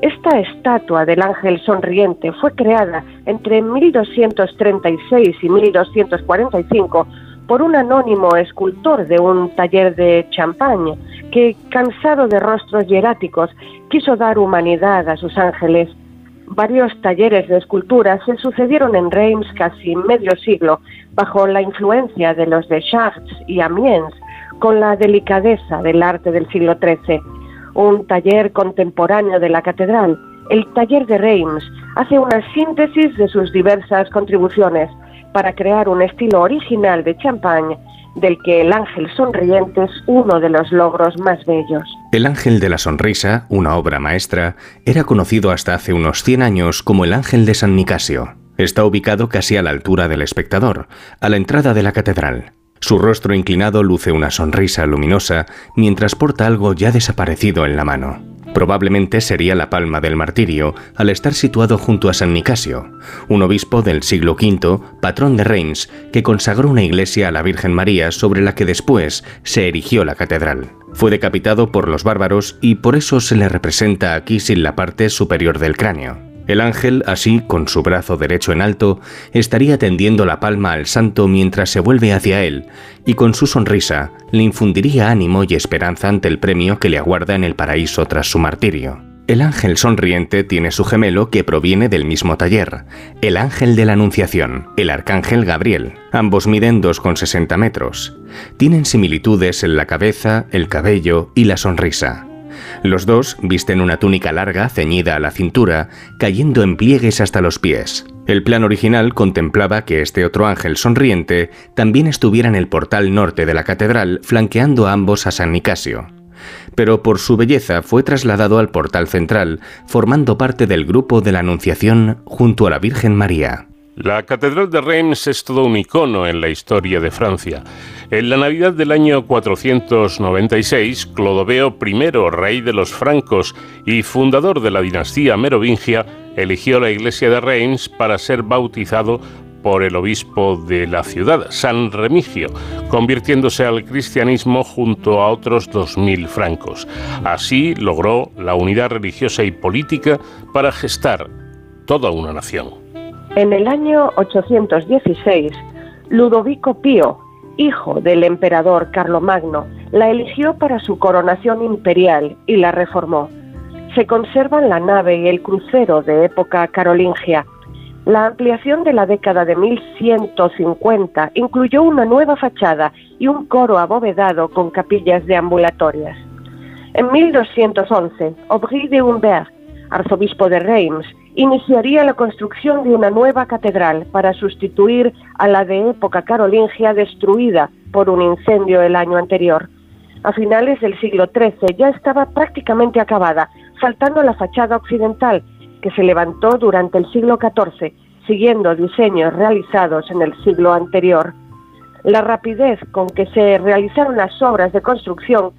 [SPEAKER 6] Esta estatua del ángel sonriente fue creada entre 1236 y 1245 por un anónimo escultor de un taller de Champagne que, cansado de rostros hieráticos, quiso dar humanidad a sus ángeles. Varios talleres de escultura se sucedieron en Reims casi medio siglo, bajo la influencia de los de Chartres y Amiens, con la delicadeza del arte del siglo XIII. Un taller contemporáneo de la catedral, el taller de Reims, hace una síntesis de sus diversas contribuciones para crear un estilo original de champagne del que el ángel sonriente es uno de los logros más bellos.
[SPEAKER 7] El ángel de la sonrisa, una obra maestra, era conocido hasta hace unos 100 años como el ángel de San Nicasio. Está ubicado casi a la altura del espectador, a la entrada de la catedral. Su rostro inclinado luce una sonrisa luminosa mientras porta algo ya desaparecido en la mano. Probablemente sería la palma del martirio, al estar situado junto a San Nicasio, un obispo del siglo V, patrón de Reims, que consagró una iglesia a la Virgen María sobre la que después se erigió la catedral. Fue decapitado por los bárbaros y por eso se le representa aquí sin la parte superior del cráneo. El ángel, así, con su brazo derecho en alto, estaría tendiendo la palma al santo mientras se vuelve hacia él, y con su sonrisa le infundiría ánimo y esperanza ante el premio que le aguarda en el paraíso tras su martirio. El ángel sonriente tiene su gemelo que proviene del mismo taller, el ángel de la Anunciación, el arcángel Gabriel. Ambos miden 2,60 metros. Tienen similitudes en la cabeza, el cabello y la sonrisa. Los dos visten una túnica larga ceñida a la cintura, cayendo en pliegues hasta los pies. El plan original contemplaba que este otro ángel sonriente también estuviera en el portal norte de la catedral, flanqueando a ambos a San Nicasio. Pero por su belleza fue trasladado al portal central, formando parte del grupo de la Anunciación junto a la Virgen María.
[SPEAKER 2] La Catedral de Reims es todo un icono en la historia de Francia. En la Navidad del año 496, Clodoveo I, rey de los francos y fundador de la dinastía merovingia, eligió la iglesia de Reims para ser bautizado por el obispo de la ciudad, San Remigio, convirtiéndose al cristianismo junto a otros 2.000 francos. Así logró la unidad religiosa y política para gestar toda una nación.
[SPEAKER 6] En el año 816, Ludovico Pío, hijo del emperador Carlomagno, la eligió para su coronación imperial y la reformó. Se conservan la nave y el crucero de época carolingia. La ampliación de la década de 1150 incluyó una nueva fachada y un coro abovedado con capillas deambulatorias. En 1211, Aubry de Humbert, arzobispo de Reims, iniciaría la construcción de una nueva catedral para sustituir a la de época carolingia destruida por un incendio el año anterior. A finales del siglo XIII ya estaba prácticamente acabada, faltando la fachada occidental, que se levantó durante el siglo XIV, siguiendo diseños realizados en el siglo anterior. La rapidez con que se realizaron las obras de construcción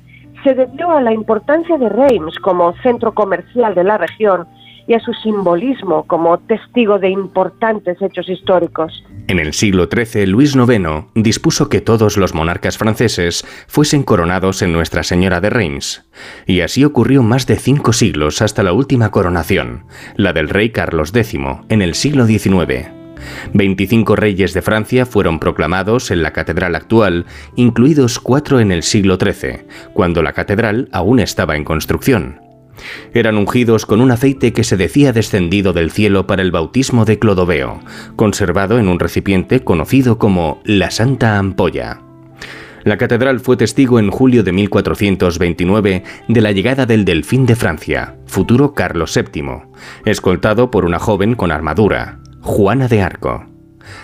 [SPEAKER 6] se debió a la importancia de Reims como centro comercial de la región y a su simbolismo como testigo de importantes hechos históricos.
[SPEAKER 7] En el siglo XIII, Luis IX dispuso que todos los monarcas franceses fuesen coronados en Nuestra Señora de Reims, y así ocurrió más de cinco siglos hasta la última coronación, la del rey Carlos X, en el siglo XIX. 25 reyes de Francia fueron proclamados en la catedral actual, incluidos cuatro en el siglo XIII, cuando la catedral aún estaba en construcción. Eran ungidos con un aceite que se decía descendido del cielo para el bautismo de Clodoveo, conservado en un recipiente conocido como la Santa Ampolla. La catedral fue testigo en julio de 1429 de la llegada del delfín de Francia, futuro Carlos VII, escoltado por una joven con armadura, Juana de Arco.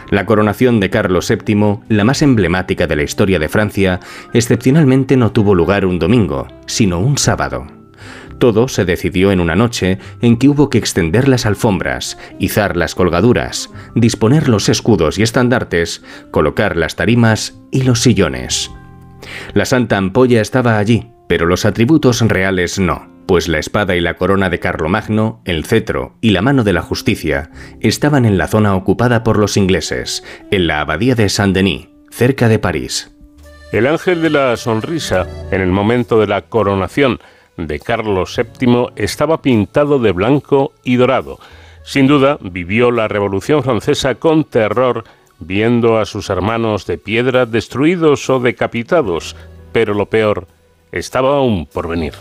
[SPEAKER 7] La coronación de Carlos VII, la más emblemática de la historia de Francia, excepcionalmente no tuvo lugar un domingo, sino un sábado. Todo se decidió en una noche en que hubo que extender las alfombras, izar las colgaduras, disponer los escudos y estandartes, colocar las tarimas y los sillones. La Santa Ampolla estaba allí, pero los atributos reales no, pues la espada y la corona de Carlomagno, el cetro y la mano de la justicia estaban en la zona ocupada por los ingleses, en la abadía de Saint-Denis, cerca de París.
[SPEAKER 2] El ángel de la sonrisa, en el momento de la coronación, de Carlos VII estaba pintado de blanco y dorado. Sin duda, vivió la Revolución Francesa con terror, viendo a sus hermanos de piedra destruidos o decapitados, pero lo peor estaba aún por venir.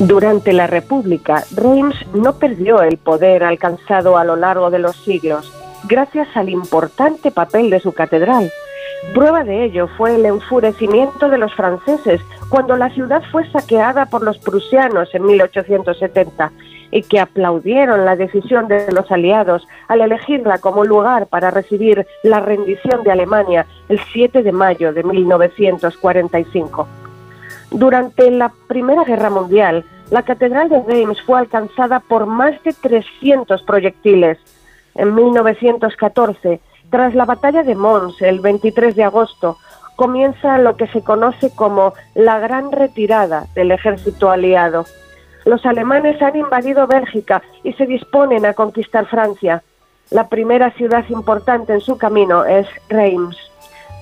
[SPEAKER 6] Durante la República, Reims no perdió el poder alcanzado a lo largo de los siglos, gracias al importante papel de su catedral. Prueba de ello fue el enfurecimiento de los franceses cuando la ciudad fue saqueada por los prusianos en 1870 y que aplaudieron la decisión de los aliados al elegirla como lugar para recibir la rendición de Alemania el 7 de mayo de 1945. Durante la Primera Guerra Mundial, la Catedral de Reims fue alcanzada por más de 300 proyectiles. En 1914, tras la batalla de Mons, el 23 de agosto, comienza lo que se conoce como la Gran Retirada del ejército aliado. Los alemanes han invadido Bélgica y se disponen a conquistar Francia. La primera ciudad importante en su camino es Reims.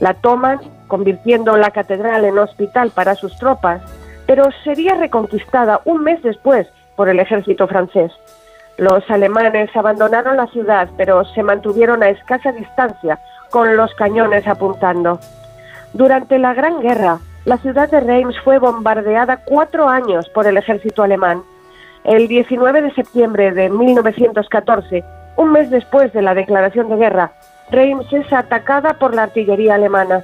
[SPEAKER 6] La toman, convirtiendo la catedral en hospital para sus tropas, pero sería reconquistada un mes después por el ejército francés. Los alemanes abandonaron la ciudad, pero se mantuvieron a escasa distancia, con los cañones apuntando. Durante la Gran Guerra, la ciudad de Reims fue bombardeada cuatro años por el ejército alemán. El 19 de septiembre de 1914, un mes después de la declaración de guerra, Reims es atacada por la artillería alemana.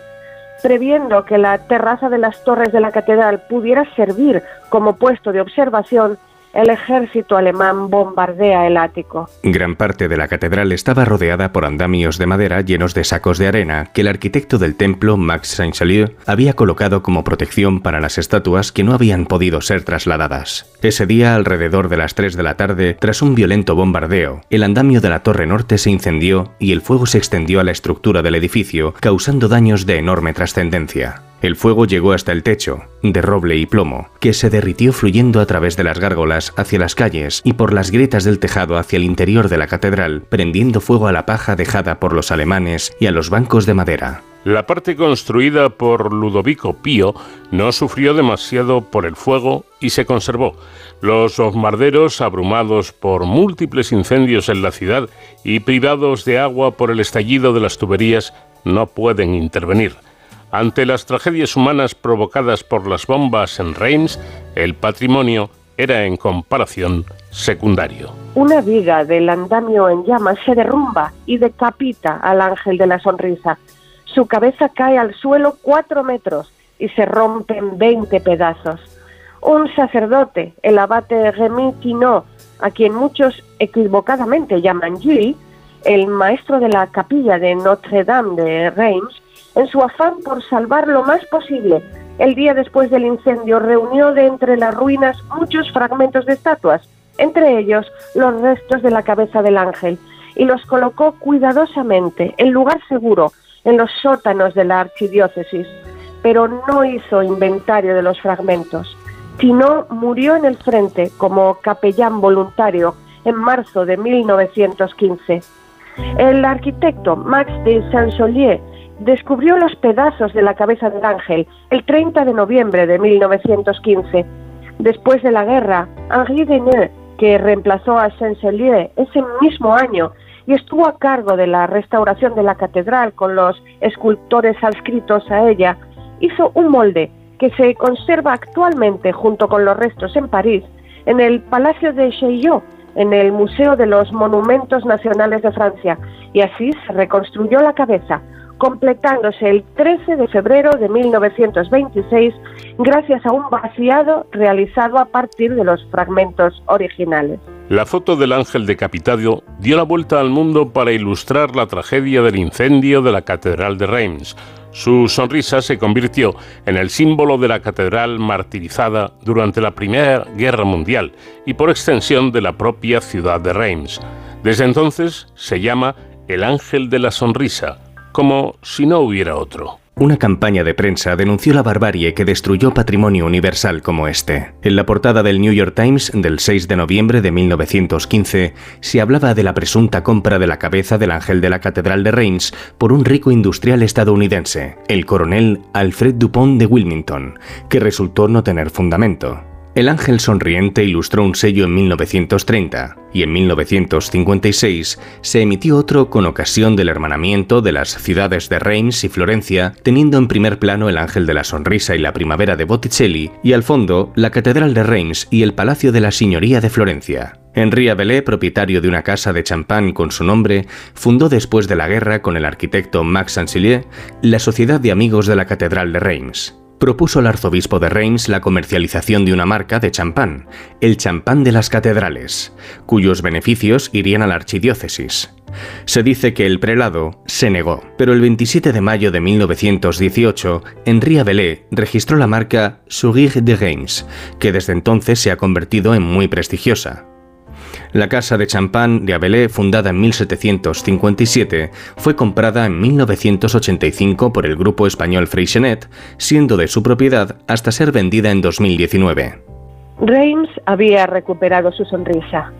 [SPEAKER 6] Previendo que la terraza de las torres de la catedral pudiera servir como puesto de observación, el ejército alemán bombardea el ático.
[SPEAKER 7] Gran parte de la catedral estaba rodeada por andamios de madera llenos de sacos de arena que el arquitecto del templo, Max Saint-Chalieu, había colocado como protección para las estatuas que no habían podido ser trasladadas. Ese día, alrededor de las 3 de la tarde, tras un violento bombardeo, el andamio de la torre norte se incendió y el fuego se extendió a la estructura del edificio, causando daños de enorme trascendencia. El fuego llegó hasta el techo, de roble y plomo, que se derritió fluyendo a través de las gárgolas hacia las calles y por las grietas del tejado hacia el interior de la catedral, prendiendo fuego a la paja dejada por los alemanes y a los bancos de madera.
[SPEAKER 2] La parte construida por Ludovico Pío no sufrió demasiado por el fuego y se conservó. Los bombarderos, abrumados por múltiples incendios en la ciudad y privados de agua por el estallido de las tuberías, no pueden intervenir. Ante las tragedias humanas provocadas por las bombas en Reims, el patrimonio era en comparación secundario.
[SPEAKER 6] Una viga del andamio en llamas se derrumba y decapita al ángel de la sonrisa. Su cabeza cae al suelo cuatro metros y se rompe en veinte pedazos. Un sacerdote, el abate Rémy Quinot, a quien muchos equivocadamente llaman Gilles, el maestro de la capilla de Notre-Dame de Reims, en su afán por salvar lo más posible, el día después del incendio reunió de entre las ruinas muchos fragmentos de estatuas, entre ellos los restos de la cabeza del ángel, y los colocó cuidadosamente en lugar seguro en los sótanos de la archidiócesis, pero no hizo inventario de los fragmentos. Tino murió en el frente como capellán voluntario en marzo de 1915. El arquitecto Max de Saint-Solier descubrió los pedazos de la cabeza del ángel el 30 de noviembre de 1915. Después de la guerra, Henri Deneux, que reemplazó a Saint-Celier ese mismo año y estuvo a cargo de la restauración de la catedral con los escultores adscritos a ella, hizo un molde que se conserva actualmente junto con los restos en París, en el Palacio de Chaillot, en el Museo de los Monumentos Nacionales de Francia, y así se reconstruyó la cabeza, completándose el 13 de febrero de 1926 gracias a un vaciado realizado a partir de los fragmentos originales.
[SPEAKER 2] La foto del ángel decapitado dio la vuelta al mundo para ilustrar la tragedia del incendio de la Catedral de Reims. Su sonrisa se convirtió en el símbolo de la catedral martirizada durante la Primera Guerra Mundial y por extensión de la propia ciudad de Reims. Desde entonces se llama el ángel de la sonrisa, como si no hubiera otro.
[SPEAKER 7] Una campaña de prensa denunció la barbarie que destruyó patrimonio universal como este. En la portada del New York Times del 6 de noviembre de 1915 se hablaba de la presunta compra de la cabeza del ángel de la Catedral de Reims por un rico industrial estadounidense, el coronel Alfred Dupont de Wilmington, que resultó no tener fundamento. El Ángel Sonriente ilustró un sello en 1930 y en 1956 se emitió otro con ocasión del hermanamiento de las ciudades de Reims y Florencia, teniendo en primer plano el Ángel de la Sonrisa y la Primavera de Botticelli y al fondo la Catedral de Reims y el Palacio de la Signoría de Florencia. Henri Abelé, propietario de una casa de champán con su nombre, fundó después de la guerra con el arquitecto Max Sansilier la Sociedad de Amigos de la Catedral de Reims. Propuso al arzobispo de Reims la comercialización de una marca de champán, el champán de las catedrales, cuyos beneficios irían a la archidiócesis. Se dice que el prelado se negó, pero el 27 de mayo de 1918, Henri Abelé registró la marca Sourir de Reims, que desde entonces se ha convertido en muy prestigiosa. La casa de champán de Abelé, fundada en 1757, fue comprada en 1985 por el grupo español Freixenet, siendo de su propiedad hasta ser vendida en 2019.
[SPEAKER 6] Reims había recuperado su sonrisa.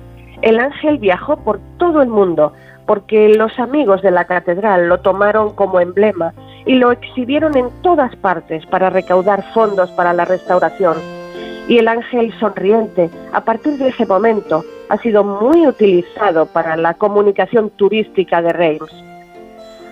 [SPEAKER 6] El ángel viajó por todo el mundo porque los amigos de la catedral lo tomaron como emblema y lo exhibieron en todas partes para recaudar fondos para la restauración. Y el ángel sonriente, a partir de ese momento, ha sido muy utilizado para la comunicación turística de Reims.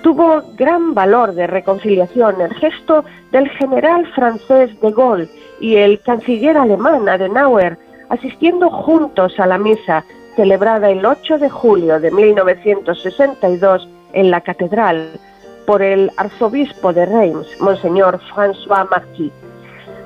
[SPEAKER 6] Tuvo gran valor de reconciliación el gesto del general francés de Gaulle y el canciller alemán Adenauer asistiendo juntos a la misa celebrada el 8 de julio de 1962 en la catedral por el arzobispo de Reims, Monseñor François Marquis.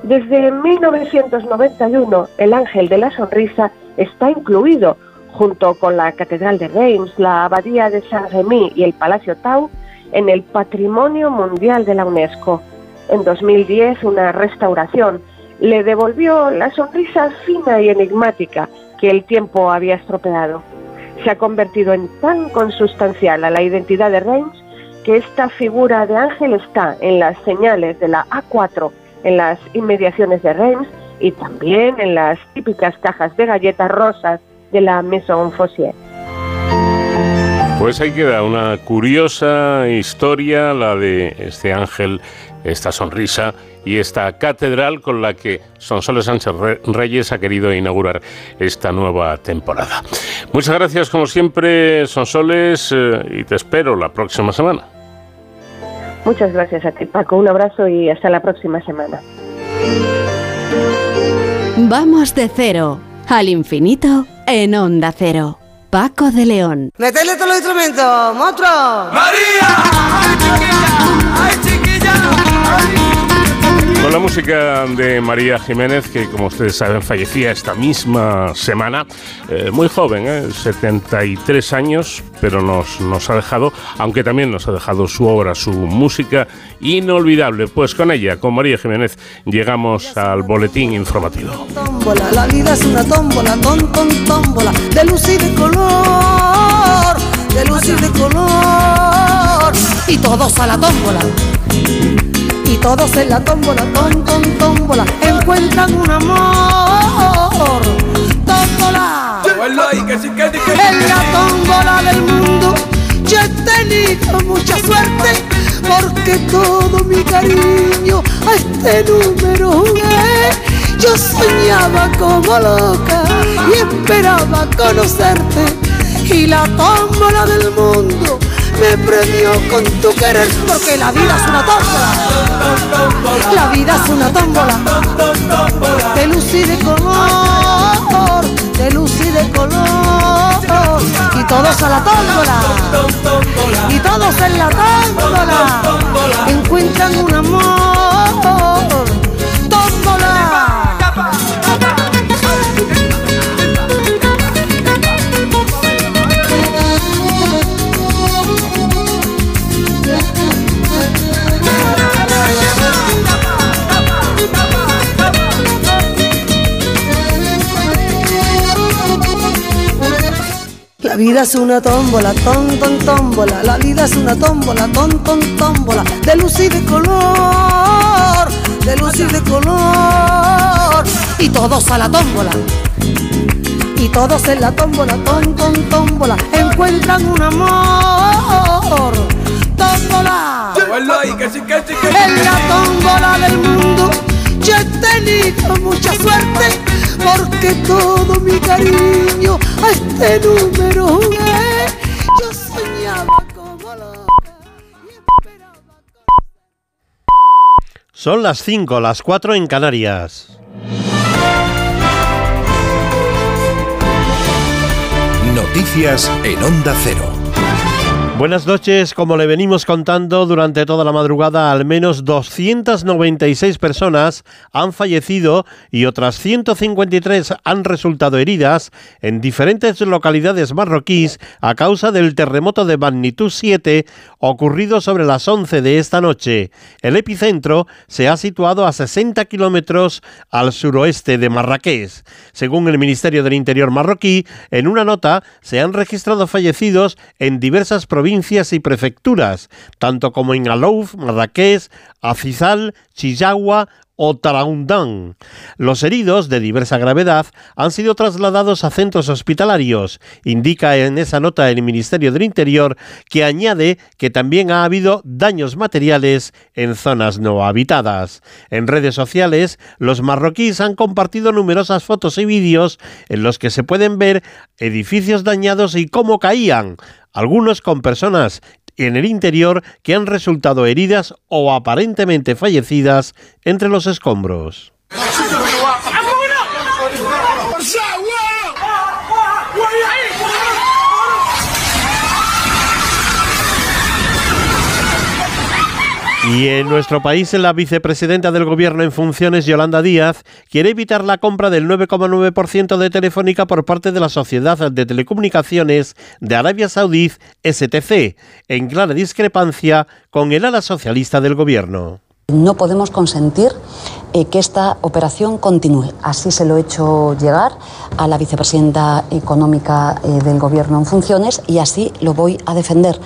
[SPEAKER 6] Desde 1991, el Ángel de la Sonrisa está incluido, junto con la Catedral de Reims, la Abadía de Saint-Rémy y el Palacio Tau, en el Patrimonio Mundial de la UNESCO. En 2010, una restauración le devolvió la sonrisa fina y enigmática que el tiempo había estropeado. Se ha convertido en tan consustancial a la identidad de Reims que esta figura de ángel está en las señales de la A4 en las inmediaciones de Reims y también en las típicas cajas de galletas rosas de la Maison Fossier.
[SPEAKER 2] Pues ahí queda una curiosa historia, la de este ángel, esta sonrisa y esta catedral con la que Sonsoles Sánchez Reyes ha querido inaugurar esta nueva temporada. Muchas gracias como siempre, Sonsoles, eh, y te espero la próxima semana.
[SPEAKER 6] Muchas gracias a ti, Paco. Un abrazo y hasta la próxima semana.
[SPEAKER 1] Vamos de cero al infinito en Onda Cero. Paco de León.
[SPEAKER 3] ¡Metele todos los instrumentos, monstruo!
[SPEAKER 2] ¡María! ¡Ay, chiquilla! ¡Ay, chiquilla! Con la música de María Jiménez, que como ustedes saben fallecía esta misma semana, eh, muy joven, 73 ¿eh? años, pero nos, nos ha dejado, aunque también nos ha dejado su obra, su música inolvidable. Pues con ella, con María Jiménez, llegamos al boletín informativo.
[SPEAKER 3] La vida es una tómbola, ton, tómbola, de luz y de color, de luz y de color, y todos a la tómbola y todos en la tómbola, ton, ton, tómbola, encuentran un amor. Tómbola. En la tómbola del mundo yo he tenido mucha suerte porque todo mi cariño a este número jugué. Yo soñaba como loca y esperaba conocerte y la tómbola del mundo me premió con tu querer. Porque la vida es una tómbola. La vida es una tómbola. De luz y de color de luz y de color. Y todos a la tómbola. Y todos en la tómbola. Encuentran un amor La vida es una tómbola, ton, ton, tómbola. La vida es una tómbola, ton, ton, tómbola. De luz y de color, de luz y de color. Y todos a la tómbola. Y todos en la tómbola, ton, ton, tómbola. Encuentran un amor. Tómbola. En la tómbola del mundo yo he tenido mucha suerte porque todo mi cariño a este número jugué. Yo soñaba como loca y esperaba
[SPEAKER 8] Son las 5, las 4 en Canarias.
[SPEAKER 9] Noticias en Onda Cero.
[SPEAKER 8] Buenas noches. Como le venimos contando durante toda la madrugada, al menos 296 personas han fallecido y otras 153 han resultado heridas en diferentes localidades marroquíes a causa del terremoto de magnitud 7 ocurrido sobre las 11 de esta noche. El epicentro se ha situado a 60 kilómetros al suroeste de Marrakech. Según el Ministerio del Interior marroquí, en una nota se han registrado fallecidos en diversas provincias provincias y prefecturas, tanto como en Alouf, Marrakech, Afizal, Chiyagua o. Los heridos, de diversa gravedad, han sido trasladados a centros hospitalarios, indica en esa nota el Ministerio del Interior, que añade que también ha habido daños materiales en zonas no habitadas. En redes sociales, los marroquíes han compartido numerosas fotos y vídeos en los que se pueden ver edificios dañados y cómo caían, algunos con personas en el interior que han resultado heridas o aparentemente fallecidas entre los escombros. Y en nuestro país, la vicepresidenta del Gobierno en funciones, Yolanda Díaz, quiere evitar la compra del 9,9% de Telefónica por parte de la Sociedad de Telecomunicaciones de Arabia Saudí, STC, en clara discrepancia con el ala socialista del Gobierno.
[SPEAKER 9] No podemos consentir eh, que esta operación continúe. Así se lo he hecho llegar a la vicepresidenta económica eh, del Gobierno en funciones y así lo voy a defender.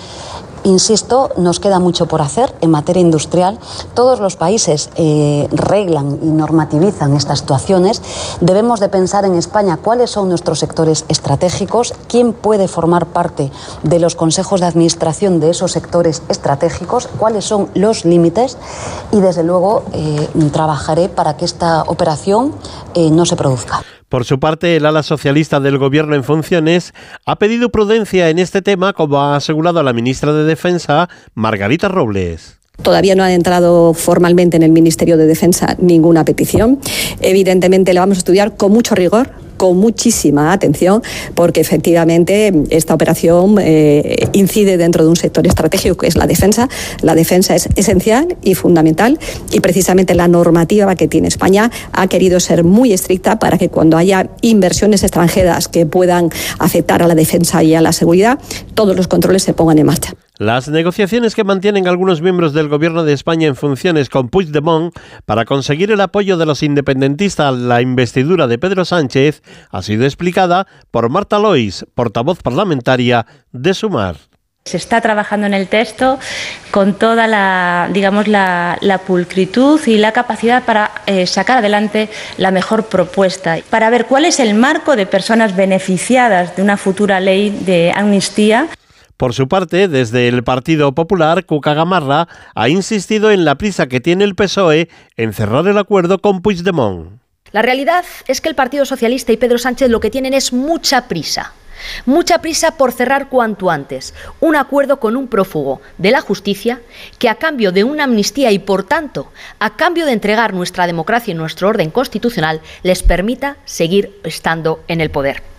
[SPEAKER 9] Insisto, nos queda mucho por hacer en materia industrial. Todos los países eh, reglan y normativizan estas situaciones. Debemos de pensar en España cuáles son nuestros sectores estratégicos, quién puede formar parte de los consejos de administración de esos sectores estratégicos, cuáles son los límites y, desde luego, eh, trabajaré para que esta operación eh, no se produzca.
[SPEAKER 8] Por su parte, el ala socialista del gobierno en funciones ha pedido prudencia en este tema, como ha asegurado la ministra de Defensa, Margarita Robles.
[SPEAKER 10] Todavía no ha entrado formalmente en el Ministerio de Defensa ninguna petición. Evidentemente, le vamos a estudiar con mucho rigor, con muchísima atención porque efectivamente esta operación eh, incide dentro de un sector estratégico que es la defensa. La defensa es esencial y fundamental y precisamente la normativa que tiene España ha querido ser muy estricta para que cuando haya inversiones extranjeras que puedan afectar a la defensa y a la seguridad, todos los controles se pongan en marcha.
[SPEAKER 8] Las negociaciones que mantienen algunos miembros del Gobierno de España en funciones con Puigdemont para conseguir el apoyo de los independentistas a la investidura de Pedro Sánchez ha sido explicada por Marta Lois, portavoz parlamentaria de Sumar.
[SPEAKER 11] Se está trabajando en el texto con toda la, digamos, la, pulcritud y la capacidad para eh, sacar adelante la mejor propuesta, para ver cuál es el marco de personas beneficiadas de una futura ley de amnistía.
[SPEAKER 8] Por su parte, desde el Partido Popular, Cuca Gamarra ha insistido en la prisa que tiene el PSOE en cerrar el acuerdo con Puigdemont.
[SPEAKER 12] La realidad es que el Partido Socialista y Pedro Sánchez lo que tienen es mucha prisa. Mucha prisa por cerrar cuanto antes un acuerdo con un prófugo de la justicia que a cambio de una amnistía y por tanto a cambio de entregar nuestra democracia y nuestro orden constitucional les permita seguir estando en el poder.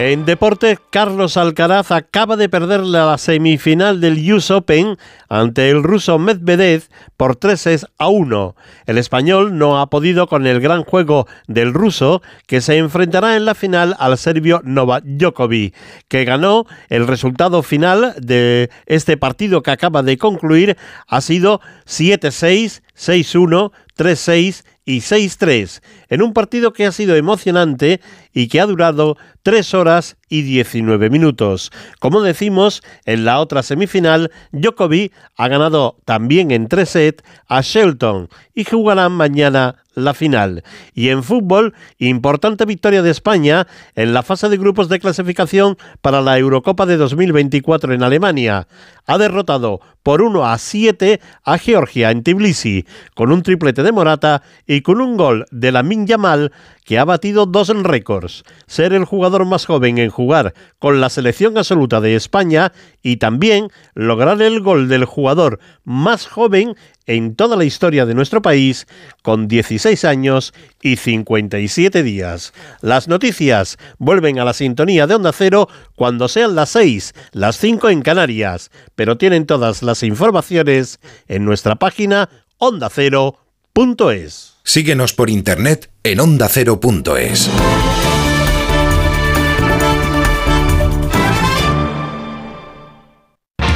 [SPEAKER 8] En deporte, Carlos Alcaraz acaba de perder la semifinal del US Open ante el ruso Medvedev por 3 a 1. El español no ha podido con el gran juego del ruso que se enfrentará en la final al serbio Novak Djokovic, que ganó el resultado final de este partido que acaba de concluir ha sido 7-6, 6-1, 3-6 y 6-3, en un partido que ha sido emocionante y que ha durado 3 horas y 19 minutos. Como decimos, en la otra semifinal, Djokovic ha ganado también en 3 sets a Shelton y jugarán mañana la final. Y en fútbol, importante victoria de España en la fase de grupos de clasificación para la Eurocopa de 2024 en Alemania. Ha derrotado por 1 a 7 a Georgia en Tbilisi, con un triplete de Morata y con un gol de la Yamal que ha batido dos récords, ser el jugador más joven en jugar con la selección absoluta de España y también lograr el gol del jugador más joven en toda la historia de nuestro país, con 16 años y 57 días. Las noticias vuelven a la sintonía de Onda Cero cuando sean las 6, las 5 en Canarias, pero tienen todas las informaciones en nuestra página ondacero.es.
[SPEAKER 13] Síguenos por internet en ondacero.es.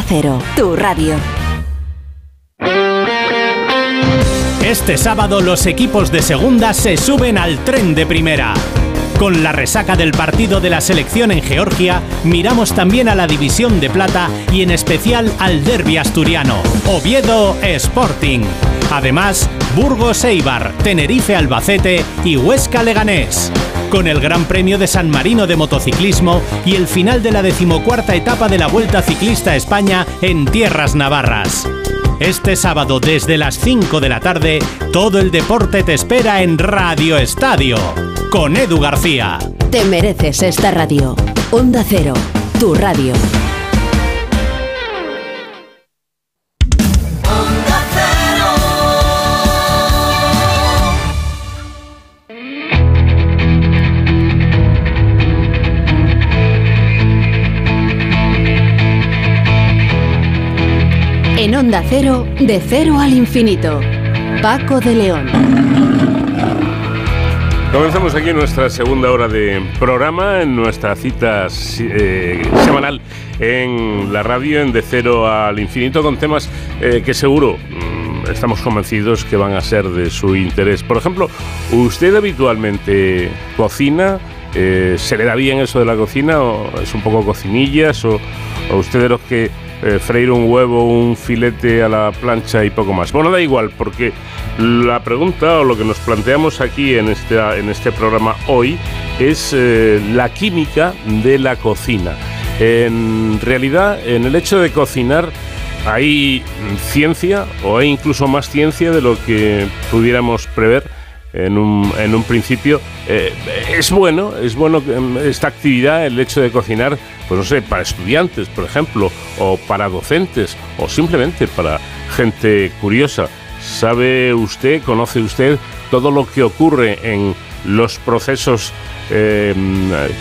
[SPEAKER 1] Cero, tu radio.
[SPEAKER 14] Este sábado los equipos de segunda se suben al tren de primera. Con la resaca del partido de la selección en Georgia, miramos también a la división de plata y en especial al derby asturiano, Oviedo Sporting. Además, Burgos Eibar, Tenerife Albacete y Huesca Leganés. Con el Gran Premio de San Marino de Motociclismo y el final de la decimocuarta etapa de la Vuelta Ciclista España en Tierras Navarras. Este sábado desde las 5 de la tarde, todo el deporte te espera en Radio Estadio, con Edu García.
[SPEAKER 1] Te mereces esta radio. Onda Cero, tu radio. En Onda Cero, de cero al infinito. Paco de León.
[SPEAKER 2] Comenzamos aquí nuestra segunda hora de programa, en nuestra cita eh, semanal en la radio, en De Cero al Infinito, con temas eh, que seguro mm, estamos convencidos que van a ser de su interés. Por ejemplo, ¿usted habitualmente cocina? Eh, ¿Se le da bien eso de la cocina? ¿O es un poco cocinillas? ¿O, o usted de los que eh, freír un huevo, un filete a la plancha y poco más. Bueno, da igual, porque la pregunta o lo que nos planteamos aquí en este, en este programa hoy es eh, la química de la cocina. En realidad, en el hecho de cocinar hay ciencia o hay incluso más ciencia de lo que pudiéramos prever en un, en un principio. Eh, es bueno, es bueno esta actividad, el hecho de cocinar, pues no sé, para estudiantes, por ejemplo, o para docentes, o simplemente para gente curiosa. ¿Sabe usted, conoce usted todo lo que ocurre en los procesos eh,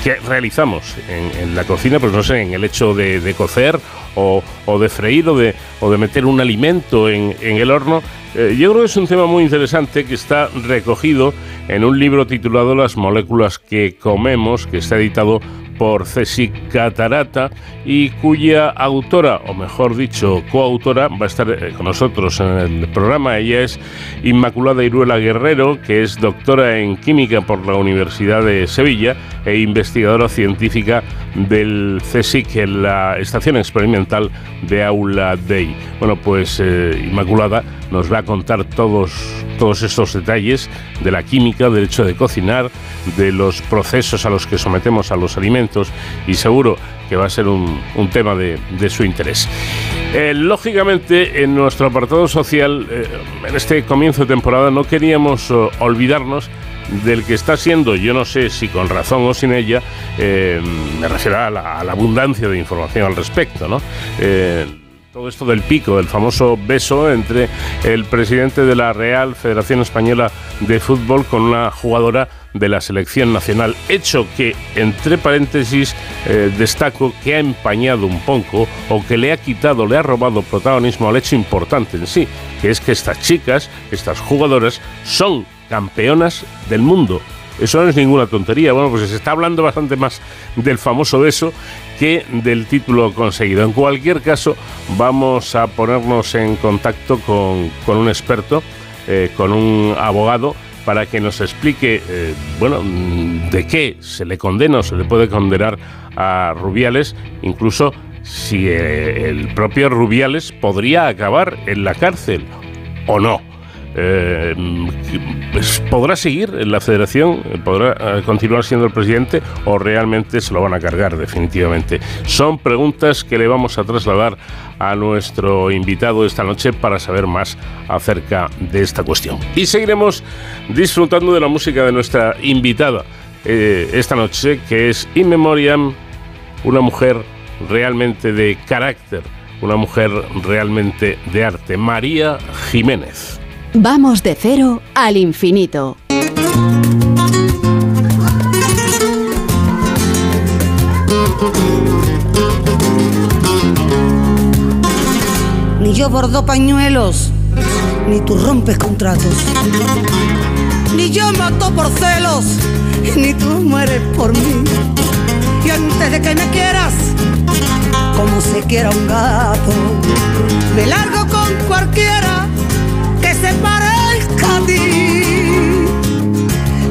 [SPEAKER 2] que realizamos en, la cocina, pues no sé, en el hecho de, cocer o, de freír o de, o de meter un alimento en, en el horno? Eh, yo creo que es un tema muy interesante que está recogido en un libro titulado Las moléculas que comemos, que está editado por Ceci Catarata y cuya autora, o mejor dicho, coautora, va a estar eh, con nosotros en el programa. Ella es Inmaculada Iruela Guerrero, que es doctora en química por la Universidad de Sevilla e investigadora científica del CSIC en la Estación Experimental de Aula Dei. Bueno, pues eh, Inmaculada nos va a contar todos, todos estos detalles de la química, del hecho de cocinar, de los procesos a los que sometemos a los alimentos y seguro que va a ser un, tema de, su interés. Eh, lógicamente, en nuestro apartado social, eh, en este comienzo de temporada, no queríamos eh, olvidarnos del que está siendo, yo no sé si con razón o sin ella, me refiero a la, abundancia de información al respecto, ¿no? Todo esto del pico, del famoso beso entre el presidente de la Real Federación Española de Fútbol con una jugadora de la selección nacional, hecho que, entre paréntesis, eh, destaco que ha empañado un poco o que le ha quitado, le ha robado protagonismo al hecho importante en sí, que es que estas chicas, estas jugadoras, son campeonas del mundo. Eso no es ninguna tontería. Bueno, pues se está hablando bastante más del famoso beso que del título conseguido. En cualquier caso, vamos a ponernos en contacto con, un experto, eh, con un abogado para que nos explique, eh, bueno, de qué se le condena o se le puede condenar a Rubiales, incluso si eh, el propio Rubiales podría acabar en la cárcel o no. Eh, pues, ¿Podrá seguir en la federación? ¿Podrá eh, continuar siendo el presidente? ¿O realmente se lo van a cargar definitivamente? Son preguntas que le vamos a trasladar a nuestro invitado esta noche para saber más acerca de esta cuestión. Y seguiremos disfrutando de la música de nuestra invitada eh, esta noche, que es In Memoriam, una mujer realmente de carácter, una mujer realmente de arte, María Jiménez.
[SPEAKER 1] Vamos de cero al infinito.
[SPEAKER 3] Ni yo bordo pañuelos, ni tú rompes contratos. Ni yo mato por celos, ni tú mueres por mí. Y antes de que me quieras, como se quiera un gato, me largo con cualquiera se parezca a ti.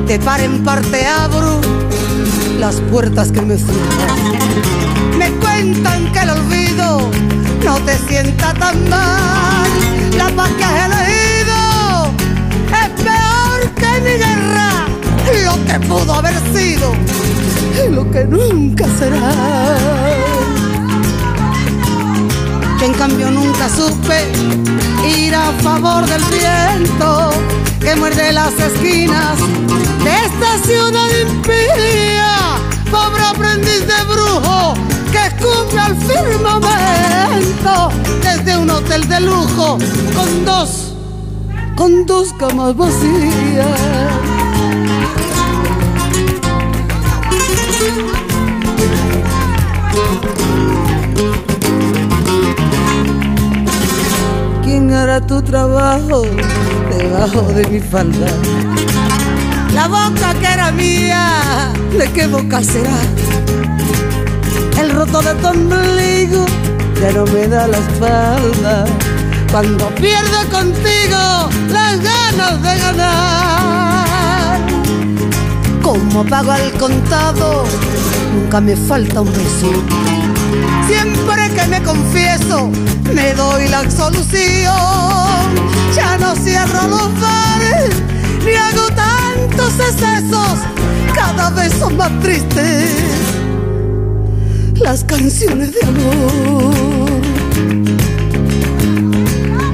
[SPEAKER 3] Te par en parte abro las puertas que me cierran. Me cuentan que el olvido no te sienta tan mal. La paz que has elegido es peor que mi guerra. Lo que pudo haber sido y lo que nunca será. Yo en cambio nunca supe ir a favor del viento que muerde las esquinas de esta ciudad impía. Pobre aprendiz de brujo que escupe al firmamento desde un hotel de lujo con dos, con dos camas vacías. Hará tu trabajo debajo de mi falda? La boca que era mía, ¿de qué boca será? El roto de tu ombligo ya no me da la espalda. Cuando pierdo contigo las ganas de ganar. Como pago al contado, nunca me falta un beso. Siempre que me confieso, me doy la absolución. Ya no cierro los bares, ni hago tantos excesos. Cada vez son más tristes las canciones de amor.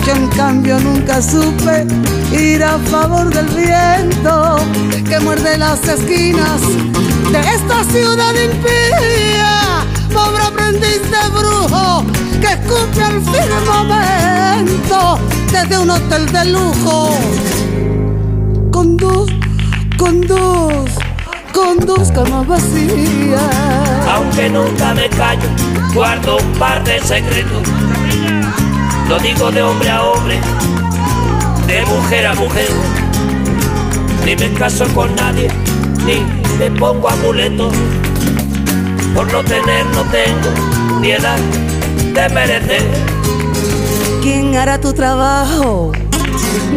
[SPEAKER 3] Yo en cambio nunca supe ir a favor del viento que muerde las esquinas de esta ciudad impía. Pobre aprendiz de brujo que escupe al firmamento desde un hotel de lujo. Con dos, con dos, con dos camas vacías.
[SPEAKER 15] Aunque nunca me callo, guardo un par de secretos. Lo digo de hombre a hombre, de mujer a mujer. Ni me caso con nadie, ni me pongo amuletos. Por no tener, no tengo ni edad de merecer.
[SPEAKER 3] ¿Quién hará tu trabajo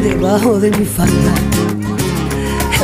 [SPEAKER 3] debajo de mi falda?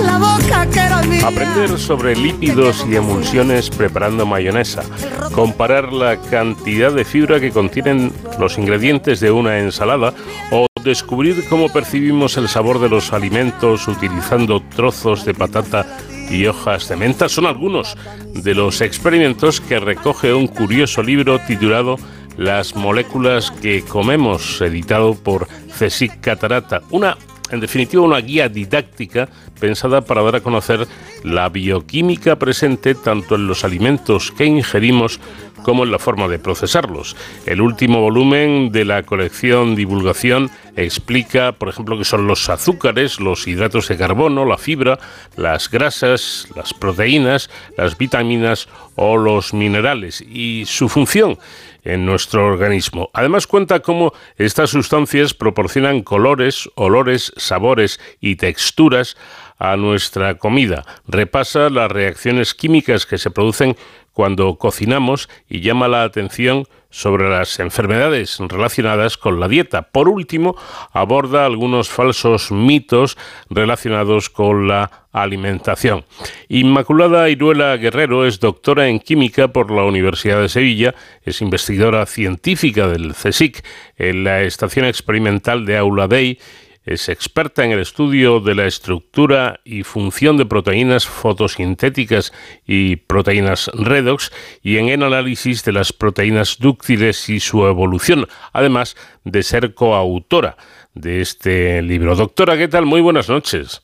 [SPEAKER 3] La boca que era mía.
[SPEAKER 2] Aprender sobre lípidos y emulsiones preparando mayonesa. Comparar la cantidad de fibra que contienen los ingredientes de una ensalada o descubrir cómo percibimos el sabor de los alimentos utilizando trozos de patata y hojas de menta son algunos de los experimentos que recoge un curioso libro titulado Las moléculas que comemos, editado por CSIC Catarata, una en definitiva, una guía didáctica pensada para dar a conocer la bioquímica presente tanto en los alimentos que ingerimos como en la forma de procesarlos. El último volumen de la colección Divulgación explica, por ejemplo, qué son los azúcares, los hidratos de carbono, la fibra, las grasas, las proteínas, las vitaminas o los minerales y su función en nuestro organismo. Además cuenta cómo estas sustancias proporcionan colores, olores, sabores y texturas a nuestra comida. Repasa las reacciones químicas que se producen cuando cocinamos y llama la atención sobre las enfermedades relacionadas con la dieta. Por último, aborda algunos falsos mitos relacionados con la alimentación. Inmaculada Iruela Guerrero es doctora en química por la Universidad de Sevilla, es investigadora científica del CSIC en la Estación Experimental de Aula Dei es experta en el estudio de la estructura y función de proteínas fotosintéticas y proteínas redox y en el análisis de las proteínas dúctiles y su evolución, además de ser coautora de este libro. Doctora, ¿qué tal? Muy buenas noches.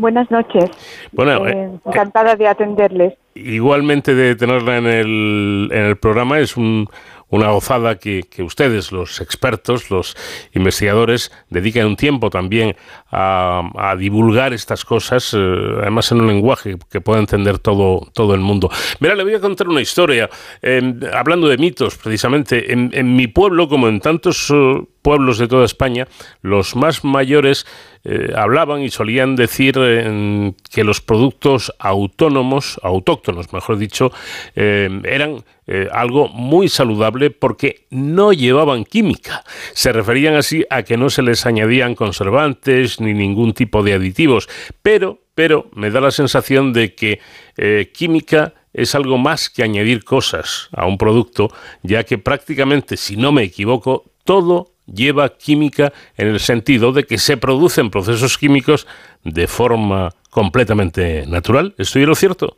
[SPEAKER 16] Buenas noches.
[SPEAKER 2] Bueno,
[SPEAKER 16] eh, eh, encantada de atenderles.
[SPEAKER 2] Igualmente de tenerla en el, en el programa, es un, una gozada que, ustedes, los expertos, los investigadores, dediquen un tiempo también a, divulgar estas cosas, eh, además en un lenguaje que pueda entender todo, todo el mundo. Mira, le voy a contar una historia, em, hablando de mitos, precisamente. En, en, mi pueblo, como en tantos eh, pueblos de toda España, los más mayores eh, hablaban y solían decir que los productos autónomos, autóctonos, mejor dicho, eran eh, algo muy saludable porque no llevaban química. Se referían así a que no se les añadían conservantes ni ningún tipo de aditivos. Pero, pero me da la sensación de que eh, química es algo más que añadir cosas a un producto, ya que prácticamente, si no me equivoco, todo lleva química en el sentido de que se producen procesos químicos de forma completamente natural. ¿Estoy lo cierto?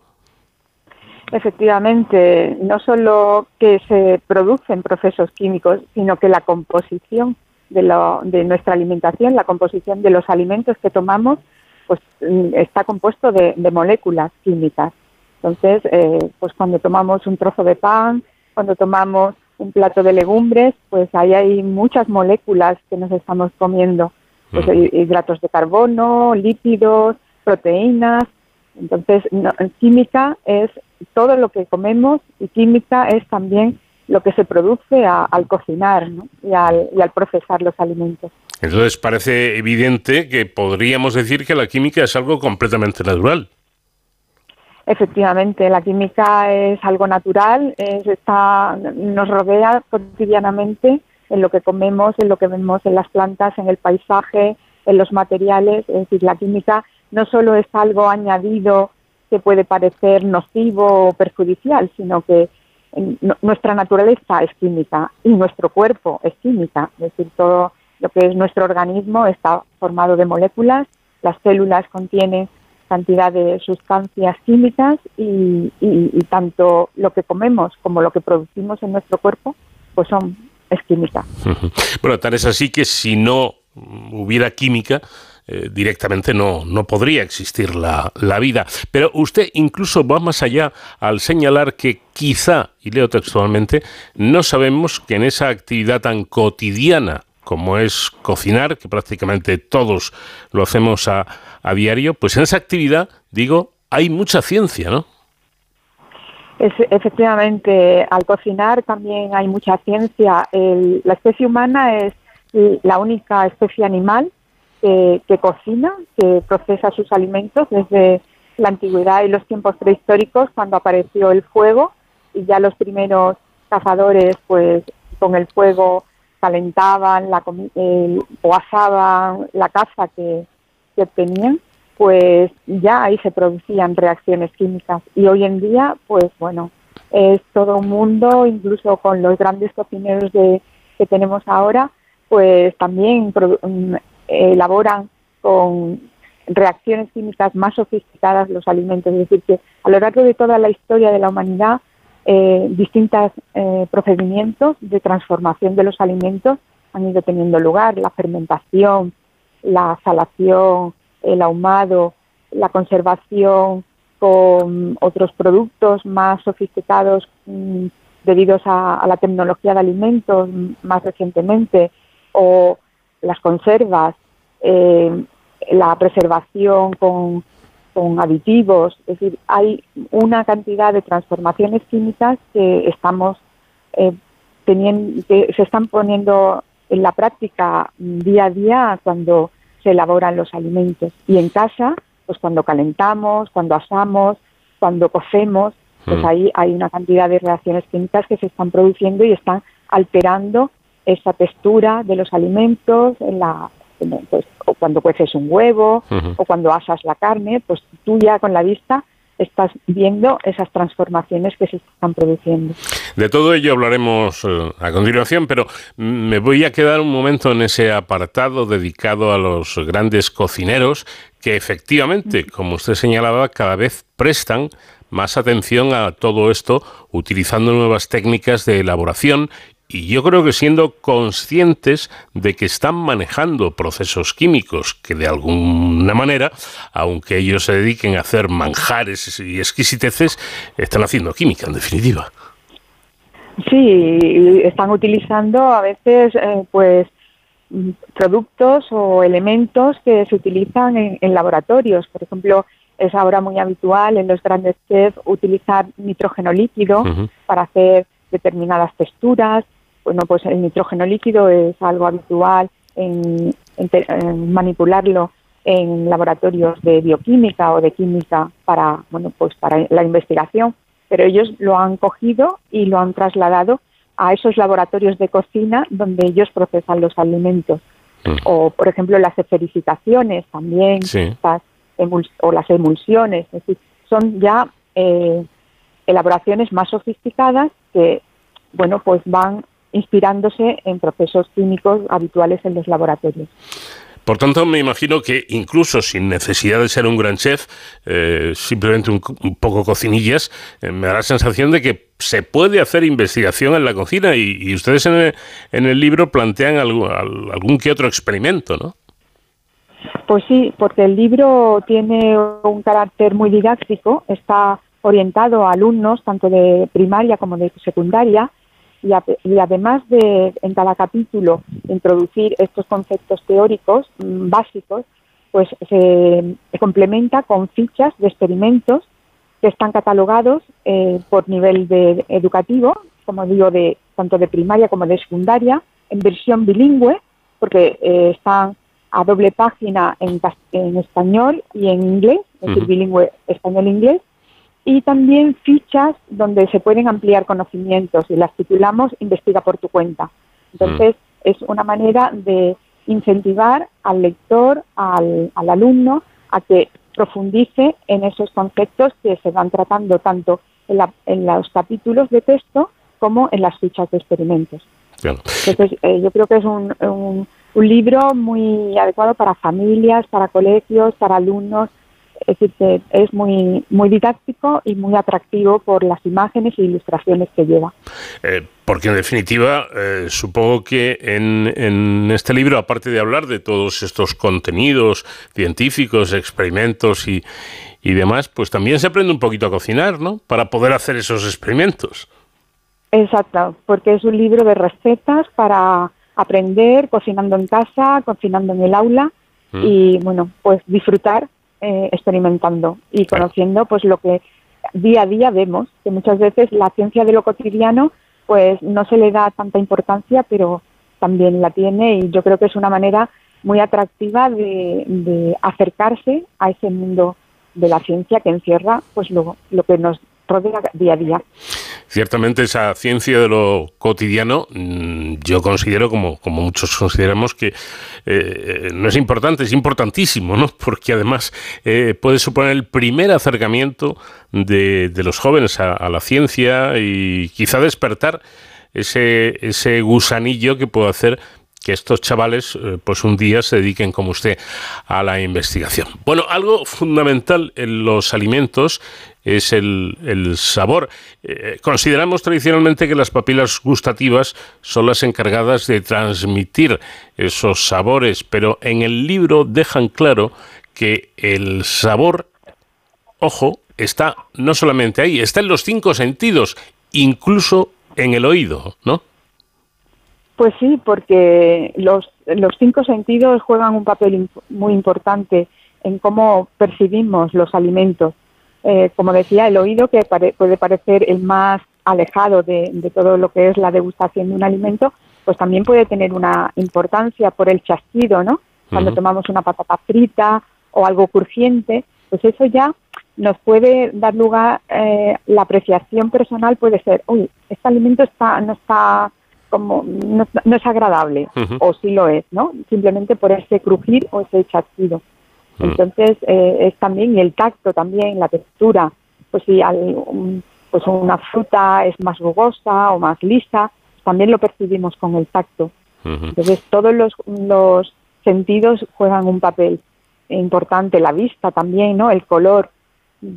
[SPEAKER 16] Efectivamente, no solo que se producen procesos químicos, sino que la composición de, nuestra alimentación, la composición de los alimentos que tomamos, pues mm, está compuesto de, moléculas químicas. Entonces, eh, pues cuando tomamos un trozo de pan, cuando tomamos un plato de legumbres, pues ahí hay muchas moléculas que nos estamos comiendo, pues, hidratos de carbono, lípidos, proteínas. Entonces, química es todo lo que comemos y química es también lo que se produce al cocinar y, al, y, al, procesar los alimentos.
[SPEAKER 2] Entonces parece evidente que podríamos decir que la química es algo completamente natural.
[SPEAKER 16] Efectivamente, la química es algo natural, está, nos rodea cotidianamente en lo que comemos, en lo que vemos en las plantas, en el paisaje, en los materiales. Es decir, la química no solo es algo añadido que puede parecer nocivo o perjudicial, sino que nuestra naturaleza es química y nuestro cuerpo es química. Es decir, todo lo que es nuestro organismo está formado de moléculas, las células contienen cantidad de sustancias químicas y, tanto lo que comemos como lo que producimos en nuestro cuerpo pues son es química. <laughs>
[SPEAKER 2] Bueno, tal es así que si no hubiera química, eh, directamente no, no podría existir la, la, vida. Pero usted incluso va más allá al señalar que quizá, y leo textualmente, no sabemos que en esa actividad tan cotidiana como es cocinar, que prácticamente todos lo hacemos a, a diario, pues en esa actividad, digo, hay mucha ciencia, ¿no?
[SPEAKER 16] Es, efectivamente, al cocinar también hay mucha ciencia. la especie humana es la única especie animal que, cocina, que procesa sus alimentos desde la antigüedad y los tiempos prehistóricos, cuando apareció el fuego y ya los primeros cazadores, pues con el fuego calentaban la, o asaban la caza que, que obtenían, pues ya ahí se producían reacciones químicas. Y hoy en día, pues bueno, es todo un mundo, incluso con los grandes cocineros de, que tenemos ahora, pues también elaboran con reacciones químicas más sofisticadas los alimentos. Es decir, que a lo largo de toda la historia de la humanidad, eh, distintos eh, procedimientos de transformación de los alimentos han ido teniendo lugar. La fermentación, la salación, el ahumado, la conservación con otros productos más sofisticados mm, debidos a, la tecnología de alimentos más recientemente, o las conservas, eh, la preservación con, aditivos, es decir, hay una cantidad de transformaciones químicas que estamos eh, teniendo, que se están poniendo en la práctica día a día cuando se elaboran los alimentos. Y en casa, pues cuando calentamos, cuando asamos, cuando cocemos, pues hmm. ahí hay una cantidad de reacciones químicas que se están produciendo y están alterando esa textura de los alimentos, en la, pues, o cuando cueces un huevo o cuando asas la carne, pues tú ya con la vista estás viendo esas transformaciones que se están produciendo.
[SPEAKER 2] De todo ello hablaremos eh, a continuación, pero me voy a quedar un momento en ese apartado dedicado a los grandes cocineros que efectivamente, como usted señalaba, cada vez prestan más atención a todo esto utilizando nuevas técnicas de elaboración y yo creo que siendo conscientes de que están manejando procesos químicos que de alguna manera, aunque ellos se dediquen a hacer manjares y exquisiteces, están haciendo química en definitiva.
[SPEAKER 16] Sí, están utilizando a veces eh, pues productos o elementos que se utilizan en, laboratorios. Por ejemplo, es ahora muy habitual en los grandes chefs utilizar nitrógeno líquido para hacer determinadas texturas. Bueno, pues el nitrógeno líquido es algo habitual en, manipularlo en laboratorios de bioquímica o de química para, bueno, pues para la investigación, pero ellos lo han cogido y lo han trasladado a esos laboratorios de cocina donde ellos procesan los alimentos. Mm. O, por ejemplo, las esferificaciones también, o las emulsiones, es decir, son ya eh, elaboraciones más sofisticadas que, bueno, pues van inspirándose en procesos químicos habituales en los laboratorios.
[SPEAKER 2] Por tanto, me imagino que incluso sin necesidad de ser un gran chef, eh, simplemente un, poco cocinillas, eh, me da la sensación de que se puede hacer investigación en la cocina y, ustedes en el, libro plantean algún, algún que otro experimento, ¿no?
[SPEAKER 16] Pues sí, porque el libro tiene un carácter muy didáctico, está orientado a alumnos tanto de primaria como de secundaria y, además de en cada capítulo introducir estos conceptos teóricos mm, básicos, pues se, complementa con fichas de experimentos que están catalogados eh, por nivel de educativo, como digo, de tanto de primaria como de secundaria, en versión bilingüe, porque eh, están a doble página en, en, español y en inglés, es decir, bilingüe español-inglés, y también fichas donde se pueden ampliar conocimientos y las titulamos Investiga por tu cuenta. Entonces, mm. es una manera de incentivar al lector, al, al, alumno, a que profundice en esos conceptos que se van tratando tanto en, en los capítulos de texto como en las fichas de experimentos. Entonces, eh, yo creo que es un, un, un libro muy adecuado para familias, para colegios, para alumnos, es decir, que es muy, muy didáctico y muy atractivo por las imágenes e ilustraciones que lleva.
[SPEAKER 2] Eh, porque en definitiva, eh, supongo que en, en, este libro, aparte de hablar de todos estos contenidos científicos, experimentos y, y demás, pues también se aprende un poquito a cocinar, ¿no? Para poder hacer esos experimentos.
[SPEAKER 16] Exacto, porque es un libro de recetas para aprender cocinando en casa, cocinando en el aula mm. y, bueno, pues disfrutar eh, experimentando y conociendo pues lo que día a día vemos, que muchas veces la ciencia de lo cotidiano pues no se le da tanta importancia, pero también la tiene y yo creo que es una manera muy atractiva de, de acercarse a ese mundo de la ciencia que encierra pues lo, lo que nos rodea día a día.
[SPEAKER 2] Ciertamente esa ciencia de lo cotidiano, mm, yo considero, como, como muchos consideramos, que eh, no es importante, es importantísimo, ¿no? Porque además eh, puede suponer el primer acercamiento de, los jóvenes a, la ciencia y quizá despertar ese, ese gusanillo que puede hacer que estos chavales eh, pues un día se dediquen como usted a la investigación. Bueno, algo fundamental en los alimentos es el, sabor. Eh, consideramos tradicionalmente que las papilas gustativas son las encargadas de transmitir esos sabores, pero en el libro dejan claro que el sabor, ojo, está no solamente ahí, está en los cinco sentidos, incluso en el oído, ¿no?
[SPEAKER 16] Pues sí, porque los, los cinco sentidos juegan un papel muy importante en cómo percibimos los alimentos. Eh, como decía, el oído, que puede parecer el más alejado de, todo lo que es la degustación de un alimento, pues también puede tener una importancia por el chasquido, ¿no? Cuando tomamos una patata frita o algo crujiente, pues eso ya nos puede dar lugar, eh, la apreciación personal puede ser, uy, este alimento está, no está como, no, es agradable, o sí lo es, ¿no? Simplemente por ese crujir o ese chasquido. Mm. Entonces, eh, es también, el tacto también, la textura, pues si pues una fruta es más rugosa o más lisa, también lo percibimos con el tacto. Entonces todos los, los sentidos juegan un papel importante, la vista también, ¿no? El color,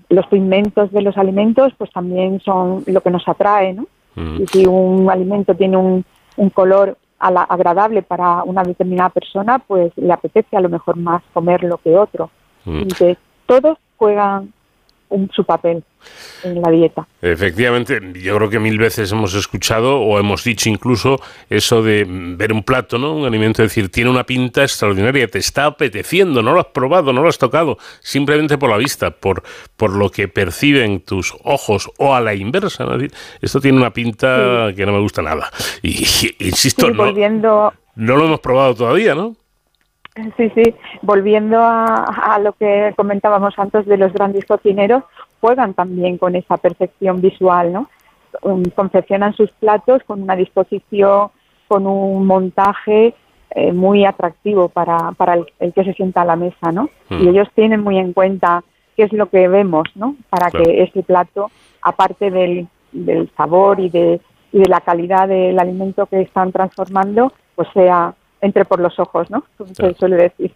[SPEAKER 16] los pigmentos de los alimentos, pues también son lo que nos atrae, ¿no? Y si un alimento tiene un, un color agradable para una determinada persona, pues le apetece a lo mejor más comerlo que otro. Entonces, todos juegan un, su papel en la dieta.
[SPEAKER 2] Efectivamente, yo creo que mil veces hemos escuchado o hemos dicho incluso eso de ver un plato, ¿no? Un alimento, decir, tiene una pinta extraordinaria, te está apeteciendo, no lo has probado, no lo has tocado, simplemente por la vista, por, por lo que perciben tus ojos o a la inversa. Esto tiene una pinta que no me gusta nada. Y, <laughs> insisto, no, no lo hemos probado todavía, ¿no?
[SPEAKER 16] Sí, sí. Volviendo a, lo que comentábamos antes de los grandes cocineros, juegan también con esa percepción visual, ¿no? Um, confeccionan sus platos con una disposición, con un montaje eh, muy atractivo para, para el, que se sienta a la mesa, ¿no? Y mm. ellos tienen muy en cuenta qué es lo que vemos, ¿no? Para que ese plato, aparte del, del sabor y de, y de la calidad del alimento que están transformando, pues sea entre por los ojos, ¿no? Como se suele decir.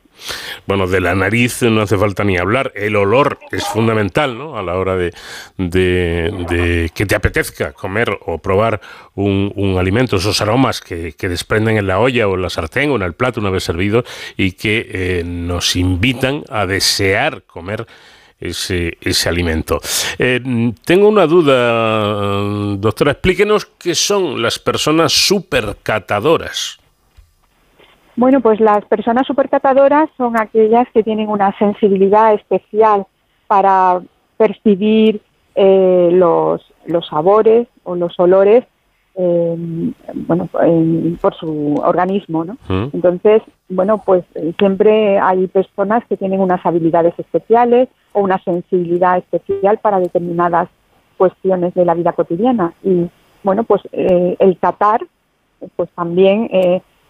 [SPEAKER 2] Bueno, de la nariz no hace falta ni hablar. El olor es fundamental, ¿no? A la hora de, de, que te apetezca comer o probar un, alimento, esos aromas que, desprenden en la olla o en la sartén o en el plato una vez servido y que eh, nos invitan a desear comer ese, ese alimento. Eh, tengo una duda, doctora. Explíquenos qué son las personas supercatadoras.
[SPEAKER 16] Bueno, pues las personas supercatadoras son aquellas que tienen una sensibilidad especial para percibir eh, los, los, sabores o los olores em, bueno, por su organismo. ¿no? Mm. Entonces, bueno, pues siempre hay personas que tienen unas habilidades especiales o una sensibilidad especial para determinadas cuestiones de la vida cotidiana. Y bueno, pues eh, el catar, pues también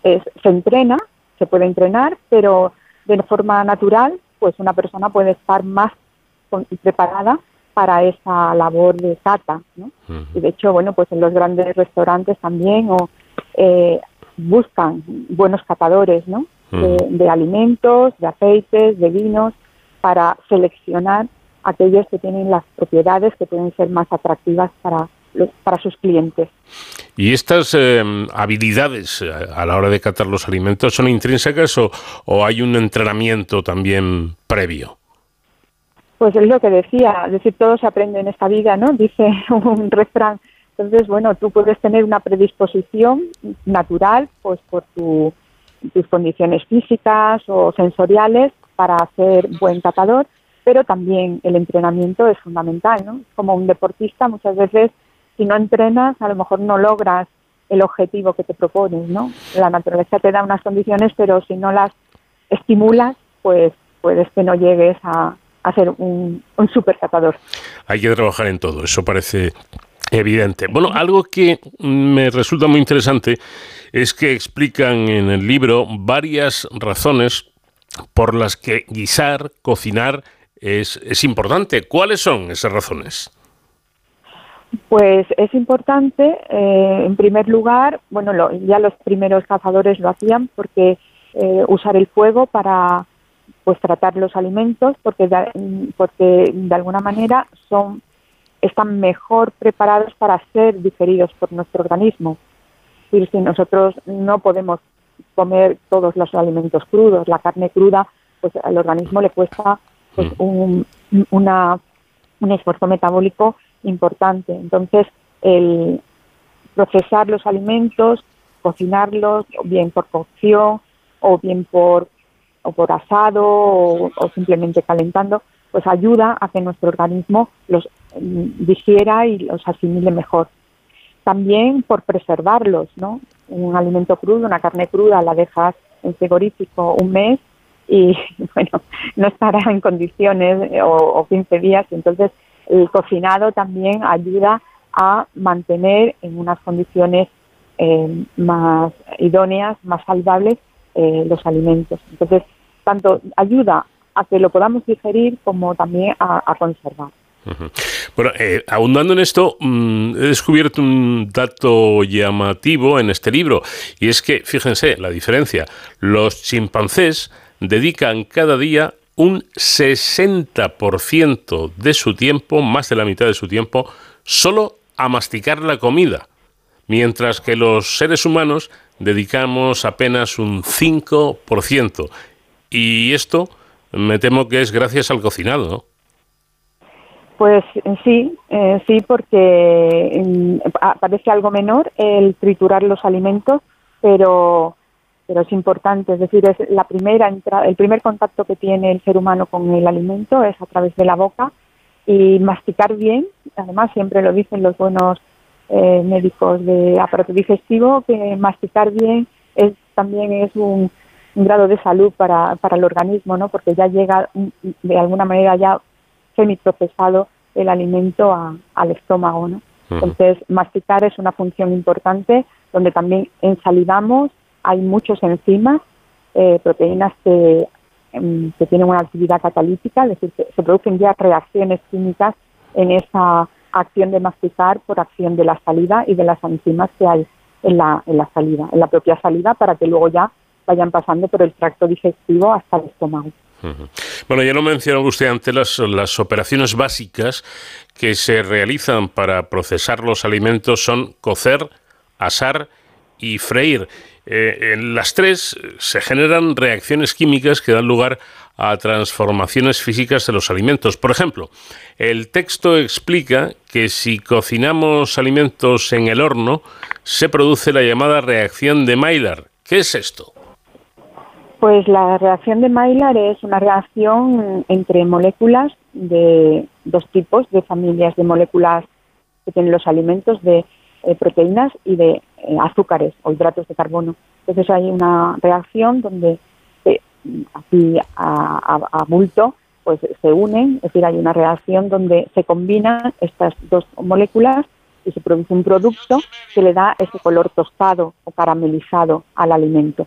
[SPEAKER 16] eh, se entrena, se puede entrenar, pero de forma natural, pues una persona puede estar más preparada para esa labor de cata, ¿no? Y de hecho, bueno, pues en los grandes restaurantes también o, eh, buscan buenos catadores, ¿no? de, alimentos, de aceites, de vinos, para seleccionar aquellos que tienen las propiedades que pueden ser más atractivas para para sus clientes.
[SPEAKER 2] ¿Y estas eh, habilidades eh, a la hora de catar los alimentos son intrínsecas o, o, hay un entrenamiento también previo?
[SPEAKER 16] Pues es lo que decía, es decir, todo se aprende en esta vida, ¿no? <laughs> Dice un refrán. Entonces, bueno, tú puedes tener una predisposición natural, pues por tus condiciones físicas o sensoriales para ser buen catador, pero también el entrenamiento es fundamental, ¿no? Como un deportista muchas veces si no entrenas, a lo mejor no logras el objetivo que te propones, ¿no? La naturaleza te da unas condiciones, pero si no las estimulas, pues puedes que no llegues a, ser un, un supercatador.
[SPEAKER 2] Hay que trabajar en todo, eso parece evidente. Bueno, algo que me resulta muy interesante es que explican en el libro varias razones por las que guisar, cocinar es importante. ¿Cuáles son esas razones?
[SPEAKER 16] Pues es importante, eh, en primer lugar, bueno, ya los primeros cazadores lo hacían porque eh, usar el fuego para pues tratar los alimentos, porque de, porque de alguna manera son están mejor preparados para ser digeridos por nuestro organismo. Y si nosotros no podemos comer todos los alimentos crudos, la carne cruda, pues al organismo le cuesta pues, mm. un, una, un esfuerzo metabólico importante. Entonces, el procesar los alimentos, cocinarlos, bien por cocción o bien por, o por asado o, simplemente calentando, pues ayuda a que nuestro organismo los mm, digiera y los asimile mejor. También por preservarlos, ¿no? Un alimento crudo, una carne cruda, la dejas en frigorífico un mes y, <laughs> bueno, no estará en condiciones o, o 15 días, entonces el cocinado también ayuda a mantener en unas condiciones eh, más idóneas, más saludables eh, los alimentos. Entonces, tanto ayuda a que lo podamos digerir como también a, conservar.
[SPEAKER 2] Bueno, eh, ahondando en esto, mm, he descubierto un dato llamativo en este libro, y es que, fíjense, la diferencia, los chimpancés dedican cada día un 60% de su tiempo, más de la mitad de su tiempo, solo a masticar la comida, mientras que los seres humanos dedicamos apenas un 5%. Y esto me temo que es gracias al cocinado.
[SPEAKER 16] Pues sí, eh, sí, porque mm, parece algo menor el triturar los alimentos, pero pero es importante, es decir, es la primera el primer contacto que tiene el ser humano con el alimento es a través de la boca y masticar bien, además siempre lo dicen los buenos eh, médicos de aparato digestivo, que masticar bien es también es un, grado de salud para, para el organismo, ¿no? porque ya llega de alguna manera ya semiprocesado el alimento al estómago. ¿no? Entonces, masticar es una función importante donde también ensalivamos, hay muchos enzimas, eh, proteínas que, em, que, tienen una actividad catalítica, es decir, se producen ya reacciones químicas en esa acción de masticar por acción de la salida y de las enzimas que hay en la, en la salida, en la propia salida, para que luego ya vayan pasando por el tracto digestivo hasta el estómago.
[SPEAKER 2] Bueno, ya lo mencionó usted antes, las, las operaciones básicas que se realizan para procesar los alimentos son cocer, asar y freír. Eh, en las tres se generan reacciones químicas que dan lugar a transformaciones físicas de los alimentos. Por ejemplo, el texto explica que si cocinamos alimentos en el horno, se produce la llamada reacción de Maillard. ¿Qué es esto?
[SPEAKER 16] Pues la reacción de Maillard es una reacción entre moléculas de dos tipos de familias de moléculas que tienen los alimentos de eh, proteínas y de eh, azúcares o hidratos de carbono. Entonces hay una reacción donde eh, aquí a, a, bulto pues se unen, es decir, hay una reacción donde se combinan estas dos moléculas y se produce un producto que le da ese color tostado o caramelizado al alimento.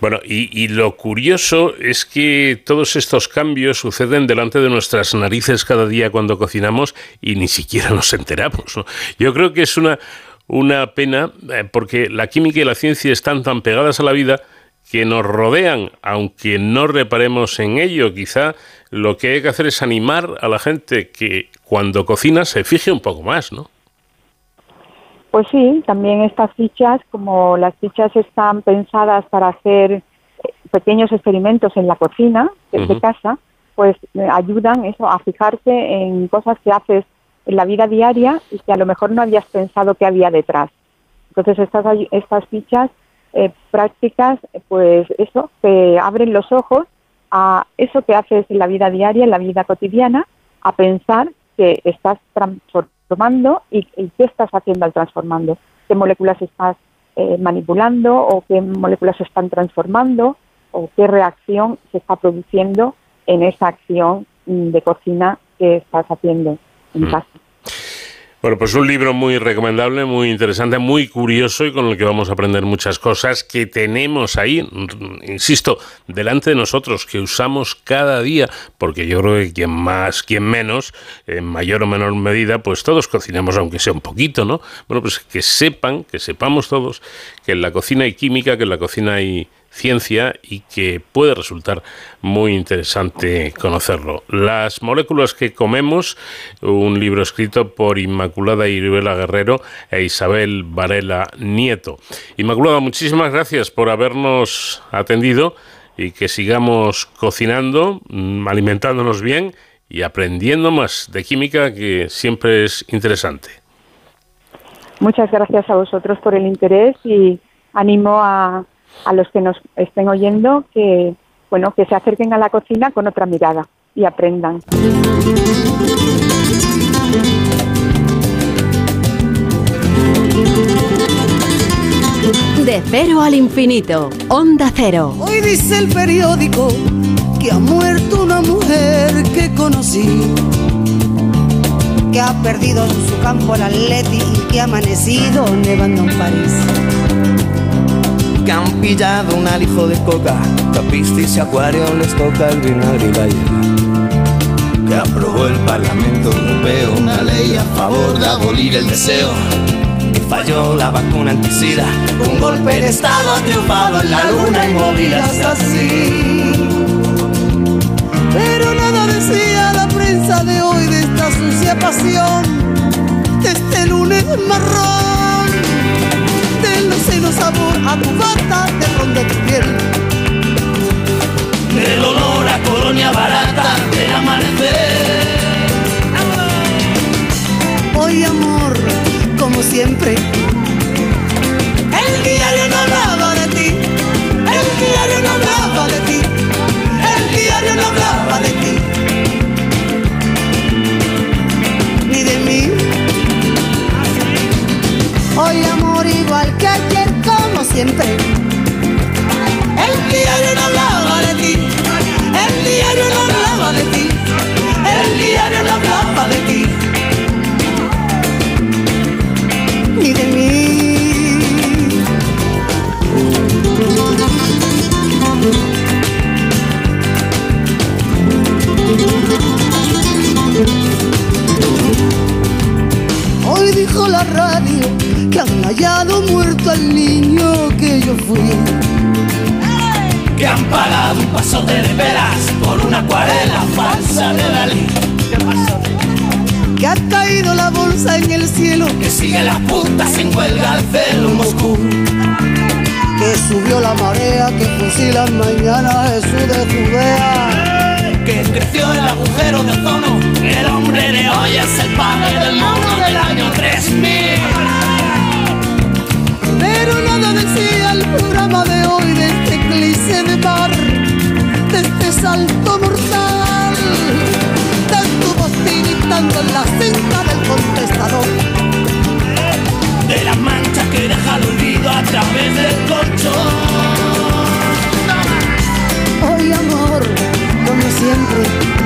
[SPEAKER 2] Bueno, y, lo curioso es que todos estos cambios suceden delante de nuestras narices cada día cuando cocinamos y ni siquiera nos enteramos. Yo creo que es una, una pena eh, porque la química y la ciencia están tan pegadas a la vida que nos rodean, aunque no reparemos en ello. Quizá lo que hay que hacer es animar a la gente que cuando cocina se fije un poco más, ¿no?
[SPEAKER 16] Pues sí, también estas fichas, como las fichas están pensadas para hacer eh, pequeños experimentos en la cocina de, casa, pues eh, ayudan eso a fijarse en cosas que haces en la vida diaria y que a lo mejor no habías pensado que había detrás. Entonces estas estas fichas eh, prácticas, pues eso, te abren los ojos a eso que haces en la vida diaria, en la vida cotidiana, a pensar que estás transformando tomando y, qué estás haciendo al transformando, qué moléculas estás eh, manipulando o qué moléculas se están transformando o qué reacción se está produciendo en esa acción mm, de cocina que estás haciendo en mm. casa.
[SPEAKER 2] Bueno, pues un libro muy recomendable, muy interesante, muy curioso y con el que vamos a aprender muchas cosas que tenemos ahí, insisto, delante de nosotros, que usamos cada día, porque yo creo que quien más, quien menos, en mayor o menor medida, pues todos cocinamos, aunque sea un poquito, ¿no? Bueno, pues que sepan, que sepamos todos que en la cocina hay química, que en la cocina hay ciencia y que puede resultar muy interesante conocerlo. Las moléculas que comemos, un libro escrito por Inmaculada Iribela Guerrero e Isabel Varela Nieto. Inmaculada, muchísimas gracias por habernos atendido y que sigamos cocinando, mm, alimentándonos bien y aprendiendo más de química que siempre es interesante.
[SPEAKER 16] Muchas gracias a vosotros por el interés y animo a a los que nos estén oyendo que, bueno, que se acerquen a la cocina con otra mirada y aprendan.
[SPEAKER 1] De cero al infinito, Onda Cero.
[SPEAKER 17] Hoy dice el periódico que ha muerto una mujer que conocí, que ha perdido en su campo el atleti y que ha amanecido nevando en París
[SPEAKER 18] que han pillado un alijo de coca, tapistis y acuario les toca el vinagre y que aprobó el Parlamento Europeo una ley a favor de abolir el deseo. Que falló la vacuna anticida, un golpe de Estado ha triunfado en la luna y movidas así.
[SPEAKER 3] Pero nada decía la prensa de hoy de esta sucia pasión, de este lunes marrón, del oceno sabor a tu bata de ron de tu piel.
[SPEAKER 18] Del olor a colonia barata del amanecer.
[SPEAKER 3] Hoy amor, como siempre, el diario no hablaba de ti, el diario no hablaba de ti, el diario no hablaba de ti, ni de mí. Hoy amor igual que ayer, como siempre, dijo la radio que han hallado muerto al niño que yo fui.
[SPEAKER 18] Que han pagado un pasote de veras por una acuarela falsa de Dalí.
[SPEAKER 3] Que ha caído la bolsa en el cielo.
[SPEAKER 18] Que sigue las puntas en huelga al celo Moscú.
[SPEAKER 3] Que subió la marea que fusila mañana Jesús de Judea.
[SPEAKER 18] Que creció el agujero de ozono. El hombre de hoy es el padre del mono del año 3000.
[SPEAKER 3] Pero nada decía el programa de hoy de este eclipse de mar, de este salto mortal, de tu voz tiritando en la cinta del contestador.
[SPEAKER 18] De las manchas que deja el olvido a través del colchón.
[SPEAKER 3] Siempre,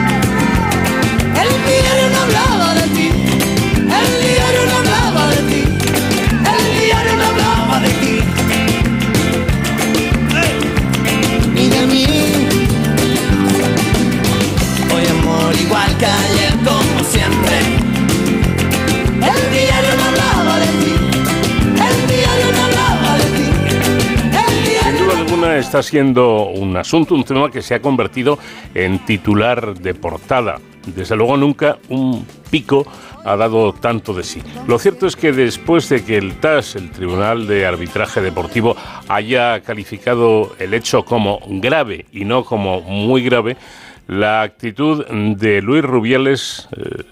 [SPEAKER 2] está siendo un asunto, un tema que se ha convertido en titular de portada. Desde luego nunca un pico ha dado tanto de sí. Lo cierto es que después de que el TAS, el Tribunal de Arbitraje Deportivo, haya calificado el hecho como grave y no como muy grave, la actitud de Luis Rubiales eh,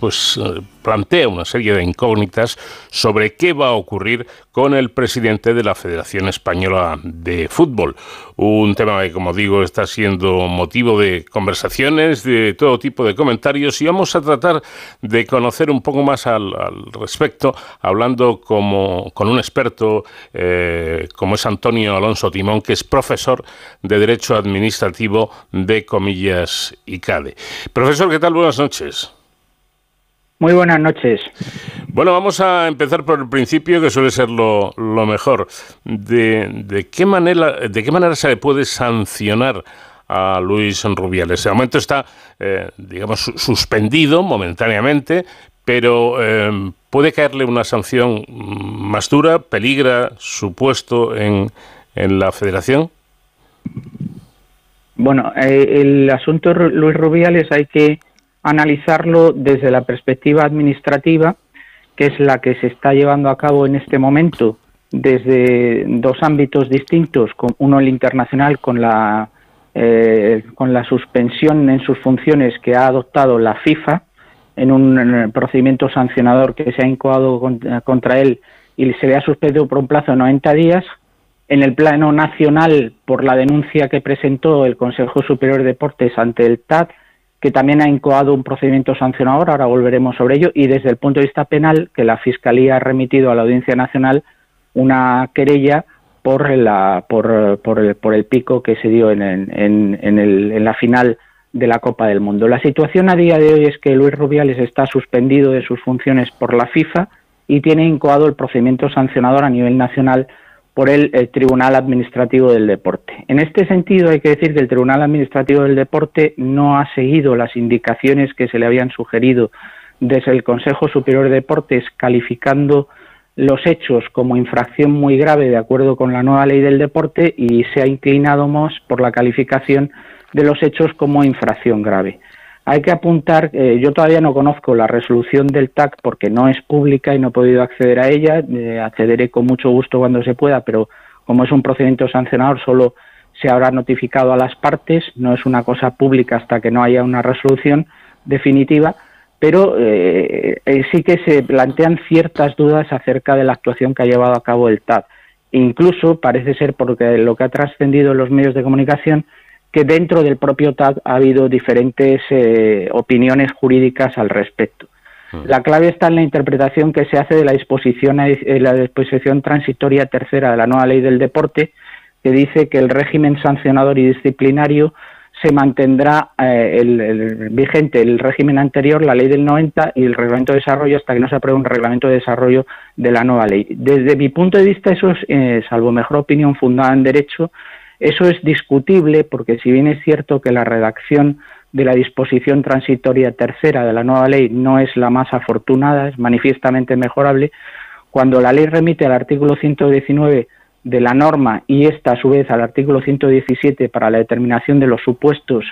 [SPEAKER 2] pues eh, plantea una serie de incógnitas sobre qué va a ocurrir con el presidente de la Federación Española de Fútbol. Un tema que, como digo, está siendo motivo de conversaciones, de todo tipo de comentarios y vamos a tratar de conocer un poco más al, respecto, hablando como, con un experto eh, como es Antonio Alonso Timón, que es profesor de Derecho Administrativo de Comillas y CADE. Profesor, ¿qué tal? Buenas noches.
[SPEAKER 19] Muy buenas noches.
[SPEAKER 2] Bueno, vamos a empezar por el principio, que suele ser lo, lo mejor. De, de, qué manera, ¿De qué manera se le puede sancionar a Luis Rubiales? De momento está, eh, digamos, su- suspendido momentáneamente, pero eh, ¿puede caerle una sanción más dura? ¿Peligra su puesto en, en la federación?
[SPEAKER 19] Bueno, eh, el asunto Luis Rubiales hay que analizarlo desde la perspectiva administrativa, que es la que se está llevando a cabo en este momento desde dos ámbitos distintos, uno el internacional con la eh, con la suspensión en sus funciones que ha adoptado la FIFA en un procedimiento sancionador que se ha incoado con- contra él y se le ha suspendido por un plazo de 90 días. En el plano nacional por la denuncia que presentó el Consejo Superior de Deportes ante el TAT, que también ha incoado un procedimiento sancionador, ahora volveremos sobre ello, y desde el punto de vista penal, que la Fiscalía ha remitido a la Audiencia Nacional una querella por, por, el, por el pico que se dio en, en, en, el, en la final de la Copa del Mundo. La situación a día de hoy es que Luis Rubiales está suspendido de sus funciones por la FIFA y tiene incoado el procedimiento sancionador a nivel nacional por el, eh, Tribunal Administrativo del Deporte. En este sentido, hay que decir que el Tribunal Administrativo del Deporte no ha seguido las indicaciones que se le habían sugerido desde el Consejo Superior de Deportes, calificando los hechos como infracción muy grave de acuerdo con la nueva ley del deporte y se ha inclinado más por la calificación de los hechos como infracción grave. Hay que apuntar, eh, yo todavía no conozco la resolución del TAC porque no es pública y no he podido acceder a ella, eh, accederé con mucho gusto cuando se pueda, pero como es un procedimiento sancionador solo se habrá notificado a las partes, no es una cosa pública hasta que no haya una resolución definitiva, pero eh, sí que se plantean ciertas dudas acerca de la actuación que ha llevado a cabo el TAC. Incluso parece ser, porque lo que ha trascendido en los medios de comunicación, que dentro del propio TAC ha habido diferentes eh, opiniones jurídicas al respecto. Mm. La clave está en la interpretación que se hace de la disposición, eh, la disposición transitoria tercera de la nueva ley del deporte, que dice que el régimen sancionador y disciplinario se mantendrá eh, el, vigente el régimen anterior, la ley del 90 y el reglamento de desarrollo hasta que no se apruebe un reglamento de desarrollo de la nueva ley. Desde mi punto de vista, eso es, salvo mejor opinión fundada en derecho, eso es discutible porque si bien es cierto que la redacción de la disposición transitoria tercera de la nueva ley no es la más afortunada, es manifiestamente mejorable, cuando la ley remite al artículo 119 de la norma y esta a su vez al artículo 117 para la determinación de los supuestos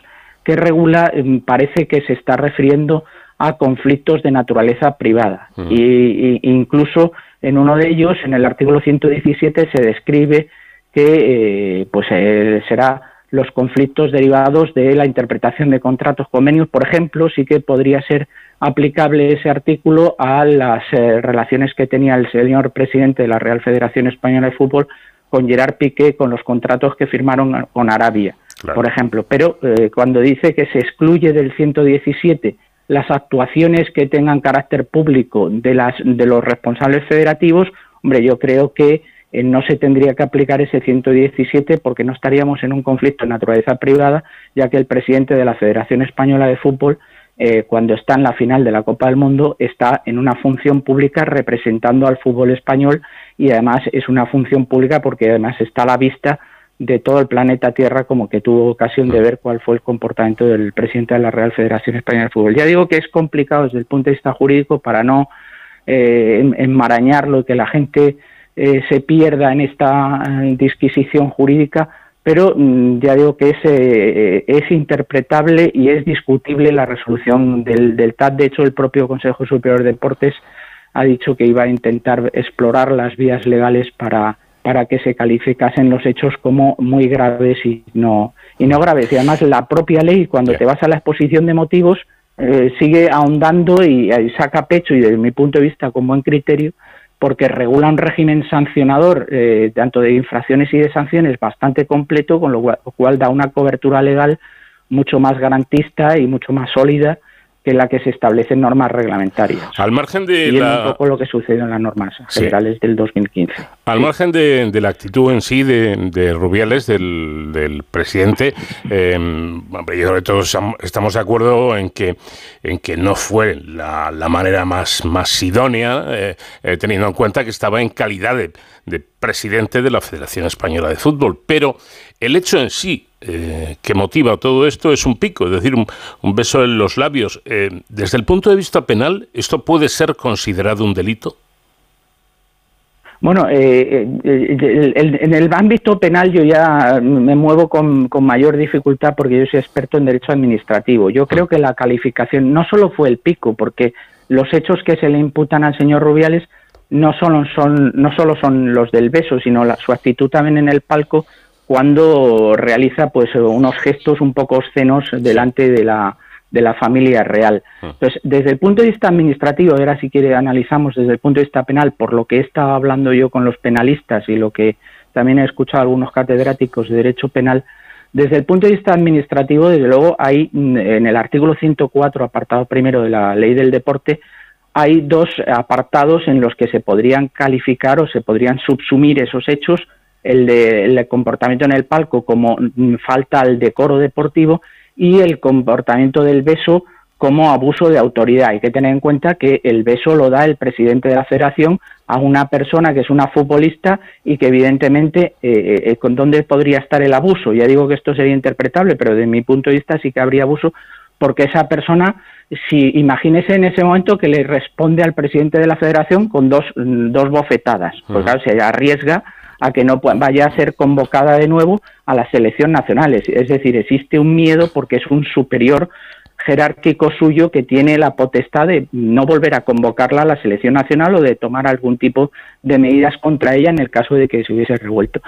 [SPEAKER 19] que regula, em, parece que se está refiriendo a conflictos de naturaleza privada. Y, incluso en uno de ellos, en el artículo 117, se describe que eh, pues eh, será los conflictos derivados de la interpretación de contratos convenios, por ejemplo, sí que podría ser aplicable ese artículo a las eh, relaciones que tenía el señor presidente de la Real Federación Española de Fútbol con Gerard Piqué con los contratos que firmaron con Arabia, por ejemplo. Pero cuando dice que se excluye del 117 las actuaciones que tengan carácter público de, las, de los responsables federativos, hombre, yo creo que eh, no se tendría que aplicar ese 117 porque no estaríamos en un conflicto de naturaleza privada, ya que el presidente de la Federación Española de Fútbol, eh, cuando está en la final de la Copa del Mundo, está en una función pública representando al fútbol español y además es una función pública porque además está a la vista de todo el planeta Tierra como que tuvo ocasión de ver cuál fue el comportamiento del presidente de la Real Federación Española de Fútbol. Ya digo que es complicado desde el punto de vista jurídico para no eh, enmarañarlo y que la gente eh, se pierda en esta eh, disquisición jurídica, pero mm, ya digo que es, eh, es interpretable y es discutible la resolución del, del TAT. De hecho, el propio Consejo Superior de Deportes ha dicho que iba a intentar explorar las vías legales para, para que se calificasen los hechos como muy graves y no, y no graves. Y además la propia ley, cuando te vas a la exposición de motivos, sigue ahondando y, y, saca pecho, y desde mi punto de vista con buen criterio, porque regula un régimen sancionador eh, tanto de infracciones y de sanciones bastante completo, con lo cual, da una cobertura legal mucho más garantista y mucho más sólida que la que se establece en normas reglamentarias.
[SPEAKER 2] Al margen de
[SPEAKER 19] y un poco lo que sucedió en las normas generales del 2015.
[SPEAKER 2] Al margen de, la actitud en sí de, Rubiales, del, presidente, eh, todos estamos de acuerdo en que, en que no fue la, manera más, más idónea, eh, eh, teniendo en cuenta que estaba en calidad de, de presidente de la Federación Española de Fútbol. Pero el hecho en sí eh, que motiva todo esto es un pico, es decir, un, beso en los labios. Eh, desde el punto de vista penal, ¿esto puede ser considerado un delito?
[SPEAKER 19] Bueno, eh, en el ámbito penal yo ya me muevo con, con, mayor dificultad porque yo soy experto en derecho administrativo. Yo creo que la calificación no solo fue el pico, porque los hechos que se le imputan al señor Rubiales no solo son, no solo son los del beso, sino su actitud también en el palco cuando realiza pues unos gestos un poco obscenos delante de la, de la familia real. Ah. Entonces, desde el punto de vista administrativo, ahora si quiere analizamos desde el punto de vista penal, por lo que he estado hablando yo con los penalistas y lo que también he escuchado a algunos catedráticos de derecho penal, desde el punto de vista administrativo, desde luego, hay en el artículo 104, apartado primero de la ley del deporte, hay dos apartados en los que se podrían calificar o se podrían subsumir esos hechos el de comportamiento en el palco como falta al decoro deportivo y el comportamiento del beso como abuso de autoridad. Hay que tener en cuenta que el beso lo da el presidente de la federación a una persona que es una futbolista y que evidentemente eh, eh, con dónde podría estar el abuso. Ya digo que esto sería interpretable, pero de mi punto de vista sí que habría abuso porque esa persona, si imagínese en ese momento que le responde al presidente de la federación con dos, dos bofetadas, pues claro, se arriesga a que no vaya a ser convocada de nuevo a la selección nacional. Es decir, existe un miedo porque es un superior jerárquico suyo que tiene la potestad de no volver a convocarla a la selección nacional o de tomar algún tipo de medidas contra ella en el caso de que se hubiese revuelto.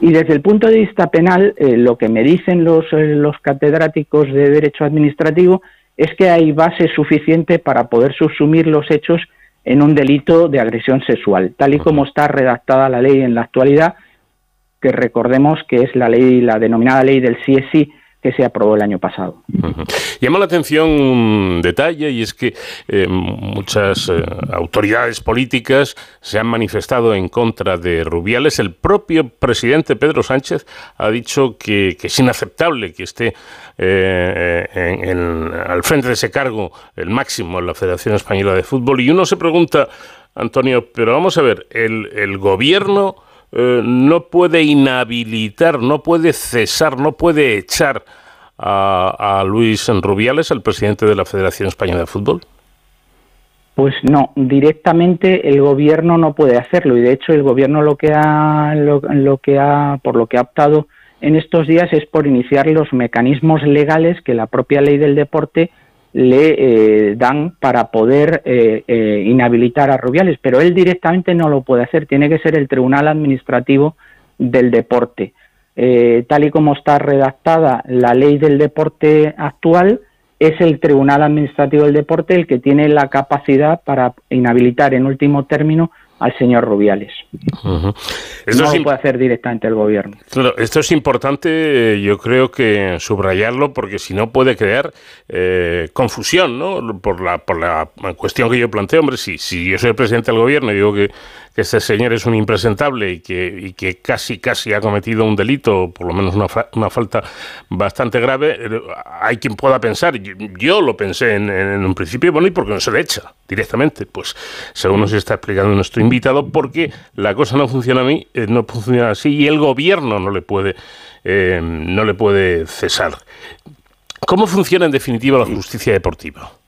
[SPEAKER 19] Y desde el punto de vista penal, eh, lo que me dicen los, eh, los catedráticos de Derecho Administrativo es que hay base suficiente para poder subsumir los hechos en un delito de agresión sexual, tal y como está redactada la ley en la actualidad, que recordemos que es la ley, la denominada ley del sí que se aprobó el año pasado.
[SPEAKER 2] Llama la atención un detalle y es que eh, muchas eh, autoridades políticas se han manifestado en contra de Rubiales. El propio presidente Pedro Sánchez ha dicho que, es inaceptable que esté eh, al frente de ese cargo el máximo en la Federación Española de Fútbol. Y uno se pregunta, Antonio, pero vamos a ver, el gobierno eh, no puede inhabilitar, no puede cesar, no puede echar a, Luis Rubiales, el presidente de la Federación Española de Fútbol?
[SPEAKER 19] Pues no, directamente el gobierno no puede hacerlo y de hecho el gobierno lo que ha, lo que ha, por lo que ha optado en estos días es por iniciar los mecanismos legales que la propia ley del deporte le eh, dan para poder eh, eh, inhabilitar a Rubiales, pero él directamente no lo puede hacer, tiene que ser el Tribunal Administrativo del Deporte. tal y como está redactada la ley del deporte actual, es el Tribunal Administrativo del Deporte el que tiene la capacidad para inhabilitar en último término al señor Rubiales. no lo puede hacer directamente el gobierno.
[SPEAKER 2] Claro, esto es importante, yo creo que subrayarlo, porque si no puede crear eh, confusión, ¿no? Por la, por la cuestión que yo planteo, hombre, si, si yo soy el presidente del gobierno y digo que que este señor es un impresentable y que, que casi, casi ha cometido un delito, por lo menos una, una falta bastante grave, eh, hay quien pueda pensar, yo, lo pensé en, un principio, bueno, ¿y por qué no se le echa directamente? Pues según nos está explicando nuestro invitado, porque la cosa no funciona a mí, eh, no funciona así y el gobierno no le puede, eh, no le puede cesar. ¿Cómo funciona en definitiva la justicia deportiva?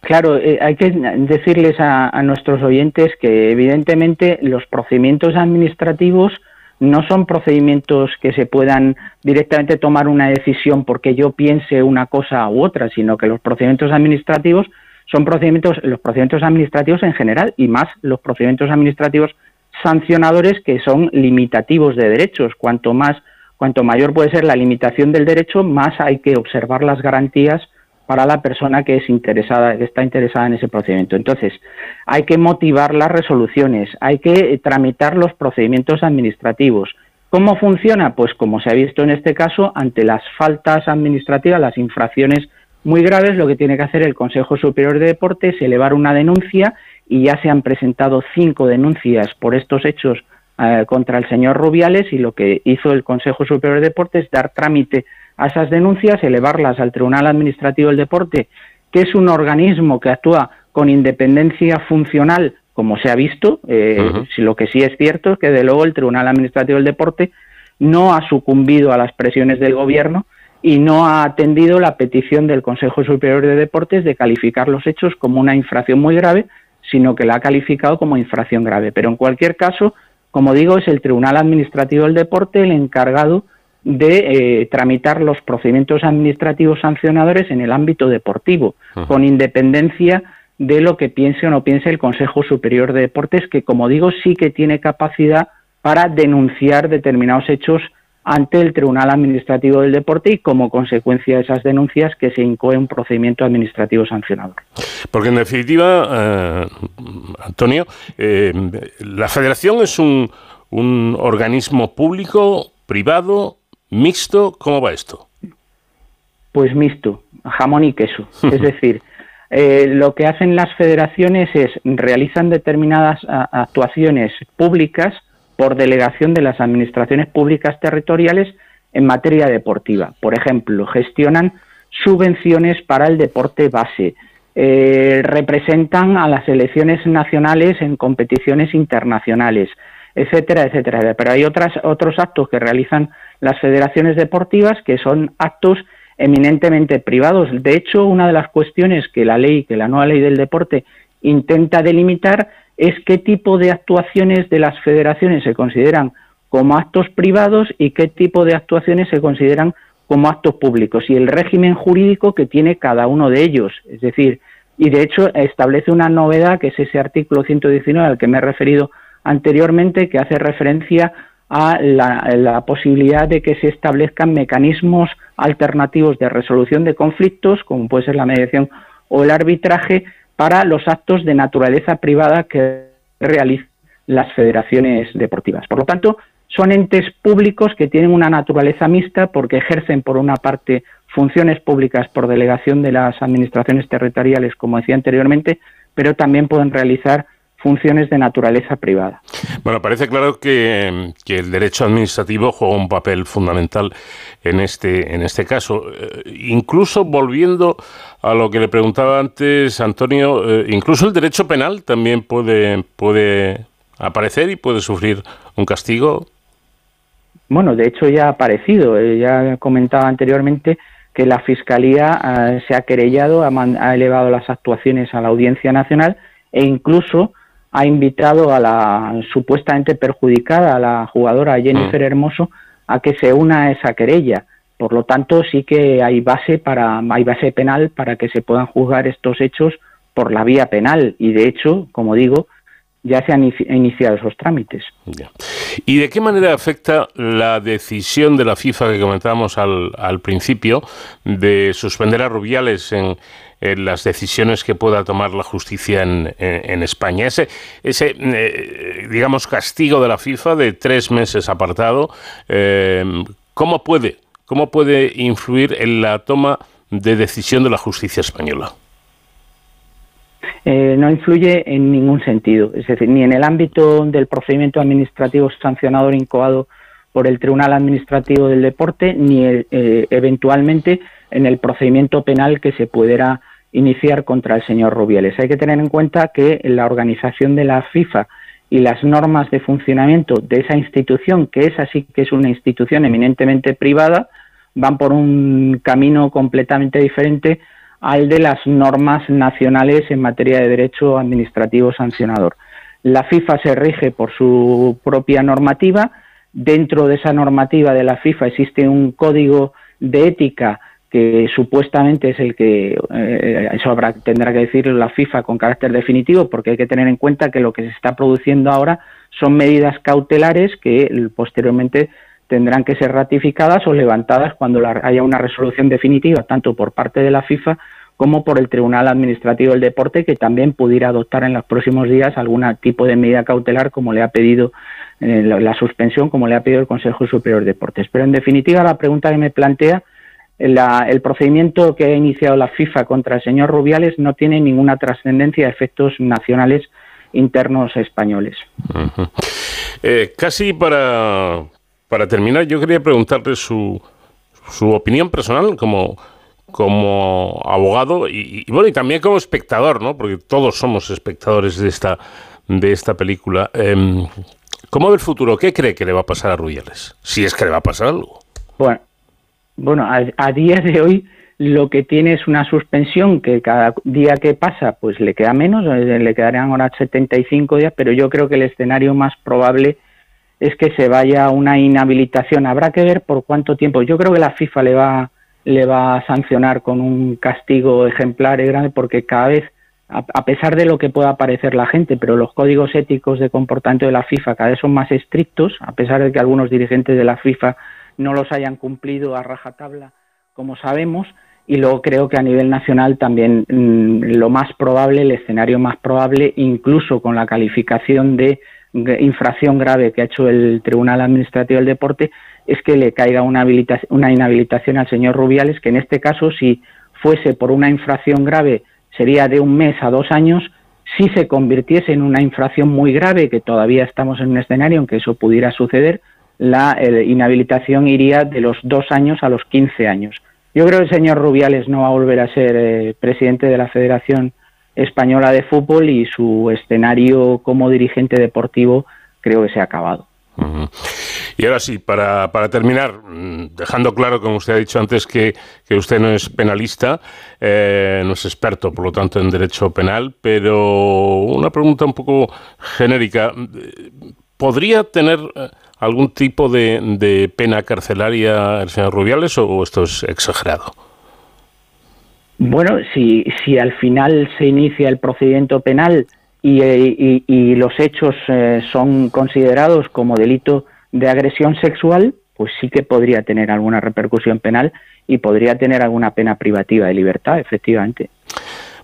[SPEAKER 19] Claro, eh, hay que decirles a, nuestros oyentes que evidentemente los procedimientos administrativos no son procedimientos que se puedan directamente tomar una decisión porque yo piense una cosa u otra, sino que los procedimientos administrativos son procedimientos, los procedimientos administrativos en general y más los procedimientos administrativos sancionadores que son limitativos de derechos. Cuanto más, cuanto mayor puede ser la limitación del derecho, más hay que observar las garantías para la persona que es interesada, que está interesada en ese procedimiento. Entonces, hay que motivar las resoluciones, hay que tramitar los procedimientos administrativos. ¿Cómo funciona? Pues como se ha visto en este caso, ante las faltas administrativas, las infracciones muy graves, lo que tiene que hacer el Consejo Superior de Deportes es elevar una denuncia y ya se han presentado cinco denuncias por estos hechos eh, contra el señor Rubiales y lo que hizo el Consejo Superior de Deportes es dar trámite a esas denuncias, elevarlas al Tribunal Administrativo del Deporte, que es un organismo que actúa con independencia funcional, como se ha visto. Eh, si lo que sí es cierto es que, de luego, el Tribunal Administrativo del Deporte no ha sucumbido a las presiones del Gobierno y no ha atendido la petición del Consejo Superior de Deportes de calificar los hechos como una infracción muy grave, sino que la ha calificado como infracción grave. Pero en cualquier caso, como digo, es el Tribunal Administrativo del Deporte el encargado de eh, tramitar los procedimientos administrativos sancionadores en el ámbito deportivo, con independencia de lo que piense o no piense el Consejo Superior de Deportes, que como digo sí que tiene capacidad para denunciar determinados hechos ante el Tribunal Administrativo del Deporte y como consecuencia de esas denuncias que se incoe un procedimiento administrativo sancionador.
[SPEAKER 2] Porque en definitiva, eh, Antonio, eh, la Federación es un, un organismo público, privado, ¿Mixto? ¿Cómo va esto?
[SPEAKER 19] Pues mixto, jamón y queso. <laughs> es decir, eh, lo que hacen las federaciones es realizan determinadas actuaciones públicas por delegación de las administraciones públicas territoriales en materia deportiva. Por ejemplo, gestionan subvenciones para el deporte base, eh, representan a las selecciones nacionales en competiciones internacionales, etcétera, etcétera. Pero hay otras, otros actos que realizan las federaciones deportivas que son actos eminentemente privados. De hecho, una de las cuestiones que la ley, que la nueva ley del deporte intenta delimitar es qué tipo de actuaciones de las federaciones se consideran como actos privados y qué tipo de actuaciones se consideran como actos públicos y el régimen jurídico que tiene cada uno de ellos. Es decir, y de hecho establece una novedad que es ese artículo 119 al que me he referido anteriormente, que hace referencia a la, posibilidad de que se establezcan mecanismos alternativos de resolución de conflictos, como puede ser la mediación o el arbitraje, para los actos de naturaleza privada que realizan las federaciones deportivas. Por lo tanto, son entes públicos que tienen una naturaleza mixta porque ejercen, por una parte, funciones públicas por delegación de las administraciones territoriales, como decía anteriormente, pero también pueden realizar funciones de naturaleza privada.
[SPEAKER 2] Bueno, parece claro que, el derecho administrativo juega un papel fundamental en este, en este caso. Eh, incluso volviendo a lo que le preguntaba antes Antonio, eh, incluso el derecho penal también puede, puede aparecer y puede sufrir un castigo.
[SPEAKER 19] Bueno, de hecho ya ha aparecido. Eh, ya comentaba anteriormente que la Fiscalía eh, se ha querellado, ha, elevado las actuaciones a la Audiencia Nacional e incluso ha invitado a la supuestamente perjudicada, a la jugadora Jennifer mm. Hermoso, a que se una a esa querella. Por lo tanto, sí que hay base para hay base penal para que se puedan juzgar estos hechos por la vía penal y de hecho, como digo, ya se han iniciado esos trámites.
[SPEAKER 2] ¿Y de qué manera afecta la decisión de la FIFA que comentábamos al, al principio de suspender a Rubiales en, las decisiones que pueda tomar la justicia en, en, España? Ese, ese eh, digamos, castigo de la FIFA de tres meses apartado, eh, ¿cómo, puede, ¿cómo puede influir en la toma de decisión de la justicia española?
[SPEAKER 19] Eh, no influye en ningún sentido, es decir, ni en el ámbito del procedimiento administrativo sancionador incoado por el Tribunal Administrativo del Deporte, ni eh, eventualmente en el procedimiento penal que se pudiera iniciar contra el señor Rubiales. Hay que tener en cuenta que la organización de la FIFA y las normas de funcionamiento de esa institución, que es así que es una institución eminentemente privada, van por un camino completamente diferente al de las normas nacionales en materia de derecho administrativo sancionador. La FIFA se rige por su propia normativa. Dentro de esa normativa de la FIFA existe un código de ética que supuestamente es el que eh, eso habrá, tendrá que decir la FIFA con carácter definitivo, porque hay que tener en cuenta que lo que se está produciendo ahora son medidas cautelares que posteriormente tendrán que ser ratificadas o levantadas cuando haya una resolución definitiva, tanto por parte de la FIFA como por el Tribunal Administrativo del Deporte, que también pudiera adoptar en los próximos días algún tipo de medida cautelar, como le ha pedido eh, la, suspensión, como le ha pedido el Consejo Superior de Deportes. Pero en definitiva, la pregunta que me plantea, el procedimiento que ha iniciado la FIFA contra el señor Rubiales no tiene ninguna trascendencia a efectos nacionales internos españoles.
[SPEAKER 2] Eh, casi para, para terminar, yo quería preguntarle su, su opinión personal como, como abogado y, bueno y también como espectador, ¿no? Porque todos somos espectadores de esta de esta película. Eh, ¿Cómo ve el futuro? ¿Qué cree que le va a pasar a Rubiales? Si es que le va a pasar algo.
[SPEAKER 19] Bueno, bueno a, día de hoy lo que tiene es una suspensión que cada día que pasa pues le queda menos, eh, le quedarían ahora 75 días, pero yo creo que el escenario más probable es que se vaya a una inhabilitación. Habrá que ver por cuánto tiempo. Yo creo que la FIFA le va, le va a sancionar con un castigo ejemplar y grande porque cada vez, a pesar de lo que pueda parecer la gente, pero los códigos éticos de comportamiento de la FIFA cada vez son más estrictos, a pesar de que algunos dirigentes de la FIFA no los hayan cumplido a rajatabla, como sabemos, y luego creo que a nivel nacional también mm, lo más probable, el escenario más probable, incluso con la calificación de infracción grave que ha hecho el Tribunal Administrativo del Deporte es que le caiga una, una inhabilitación al señor Rubiales, que en este caso, si fuese por una infracción grave, sería de un mes a dos años. Si se convirtiese en una infracción muy grave, que todavía estamos en un escenario en que eso pudiera suceder, la eh, inhabilitación iría de los dos años a los quince años. Yo creo que el señor Rubiales no va a volver a ser eh, presidente de la Federación Española de Fútbol y su escenario como dirigente deportivo creo que se ha acabado.
[SPEAKER 2] Y ahora sí, para, para, terminar, mm, dejando claro, como usted ha dicho antes, que, que usted no es penalista, eh, no es experto, por lo tanto, en derecho penal, pero una pregunta un poco genérica. ¿Podría tener eh, algún tipo de, pena carcelaria el señor Rubiales o esto es exagerado?
[SPEAKER 19] Bueno, si, si al final se inicia el procedimiento penal y, y, los hechos eh, son considerados como delito de agresión sexual, pues sí que podría tener alguna repercusión penal y podría tener alguna pena privativa de libertad, efectivamente.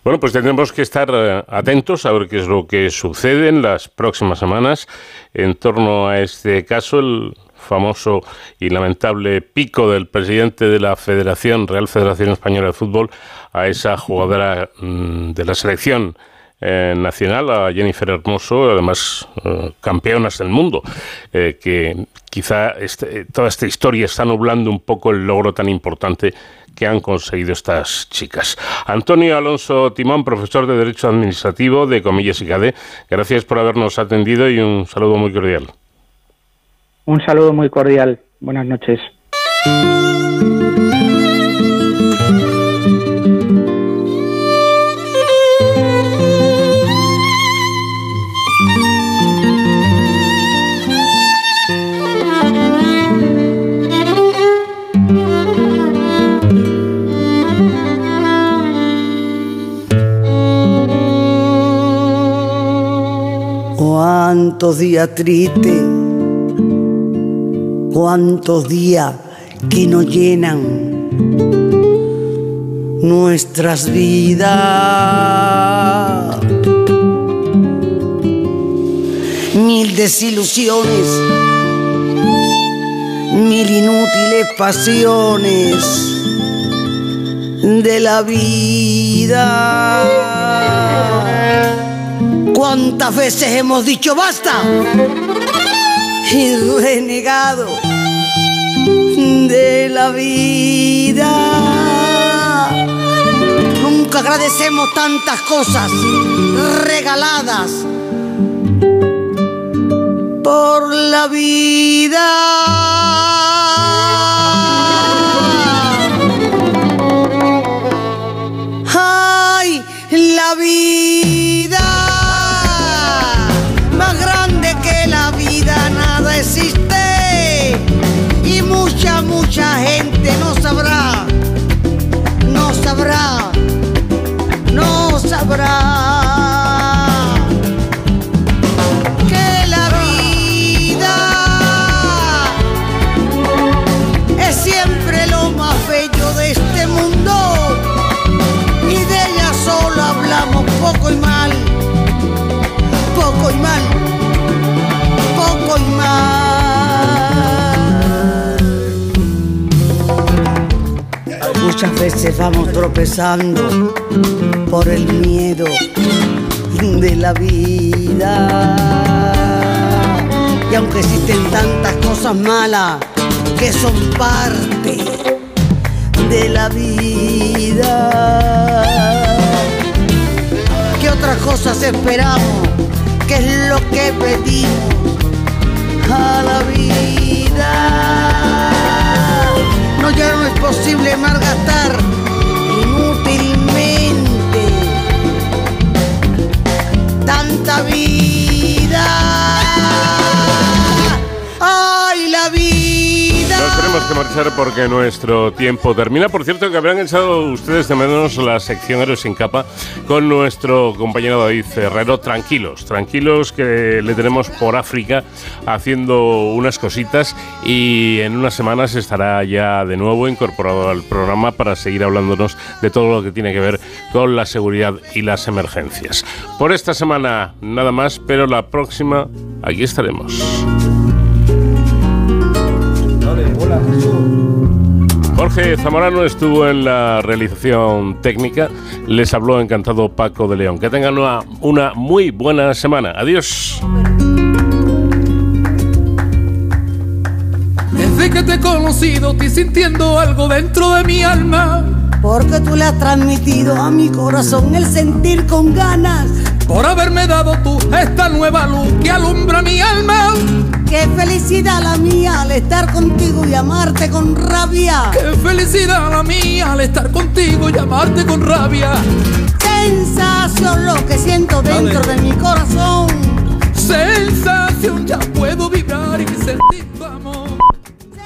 [SPEAKER 2] Bueno, pues tendremos que estar eh, atentos a ver qué es lo que sucede en las próximas semanas. En torno a este caso, el famoso y lamentable pico del presidente de la Federación, Real Federación Española de Fútbol, a esa jugadora mm, de la selección eh, nacional, a Jennifer Hermoso, además eh, campeonas del mundo, eh, que quizá este, toda esta historia está nublando un poco el logro tan importante que han conseguido estas chicas. Antonio Alonso Timón, profesor de Derecho Administrativo de Comillas y CADE, gracias por habernos atendido y un saludo muy cordial.
[SPEAKER 19] Un saludo muy cordial. Buenas noches.
[SPEAKER 3] Cuántos días tristes, cuántos días que nos llenan nuestras vidas. Mil desilusiones, mil inútiles pasiones de la vida ¿Cuántas veces hemos dicho basta? Y renegado de la vida. Nunca agradecemos tantas cosas regaladas por la vida. Muchas veces vamos tropezando por el miedo de la vida. Y aunque existen tantas cosas malas que son parte de la vida, ¿qué otras cosas esperamos? ¿Qué es lo que pedimos a la vida? No, ya no es posible malgastar inútilmente tanta vida.
[SPEAKER 2] Tenemos que marchar porque nuestro tiempo termina. Por cierto, que habrán echado ustedes de menos la sección Héroes sin capa con nuestro compañero David Ferrero. Tranquilos, tranquilos que le tenemos por África haciendo unas cositas y en unas semanas estará ya de nuevo incorporado al programa para seguir hablándonos de todo lo que tiene que ver con la seguridad y las emergencias. Por esta semana nada más, pero la próxima aquí estaremos. Jorge Zamorano estuvo en la realización técnica. Les habló encantado Paco de León. Que tengan una, una muy buena semana. Adiós.
[SPEAKER 20] Desde que te he conocido estoy sintiendo algo dentro de mi alma.
[SPEAKER 3] Porque tú le has transmitido a mi corazón el sentir con ganas.
[SPEAKER 20] Por haberme dado tú esta nueva luz que alumbra mi alma.
[SPEAKER 3] Qué felicidad la mía al estar contigo y amarte con rabia.
[SPEAKER 20] Qué felicidad la mía al estar contigo y amarte con rabia.
[SPEAKER 3] Sensación lo que siento dentro de mi corazón.
[SPEAKER 20] Sensación ya puedo vibrar y sentir.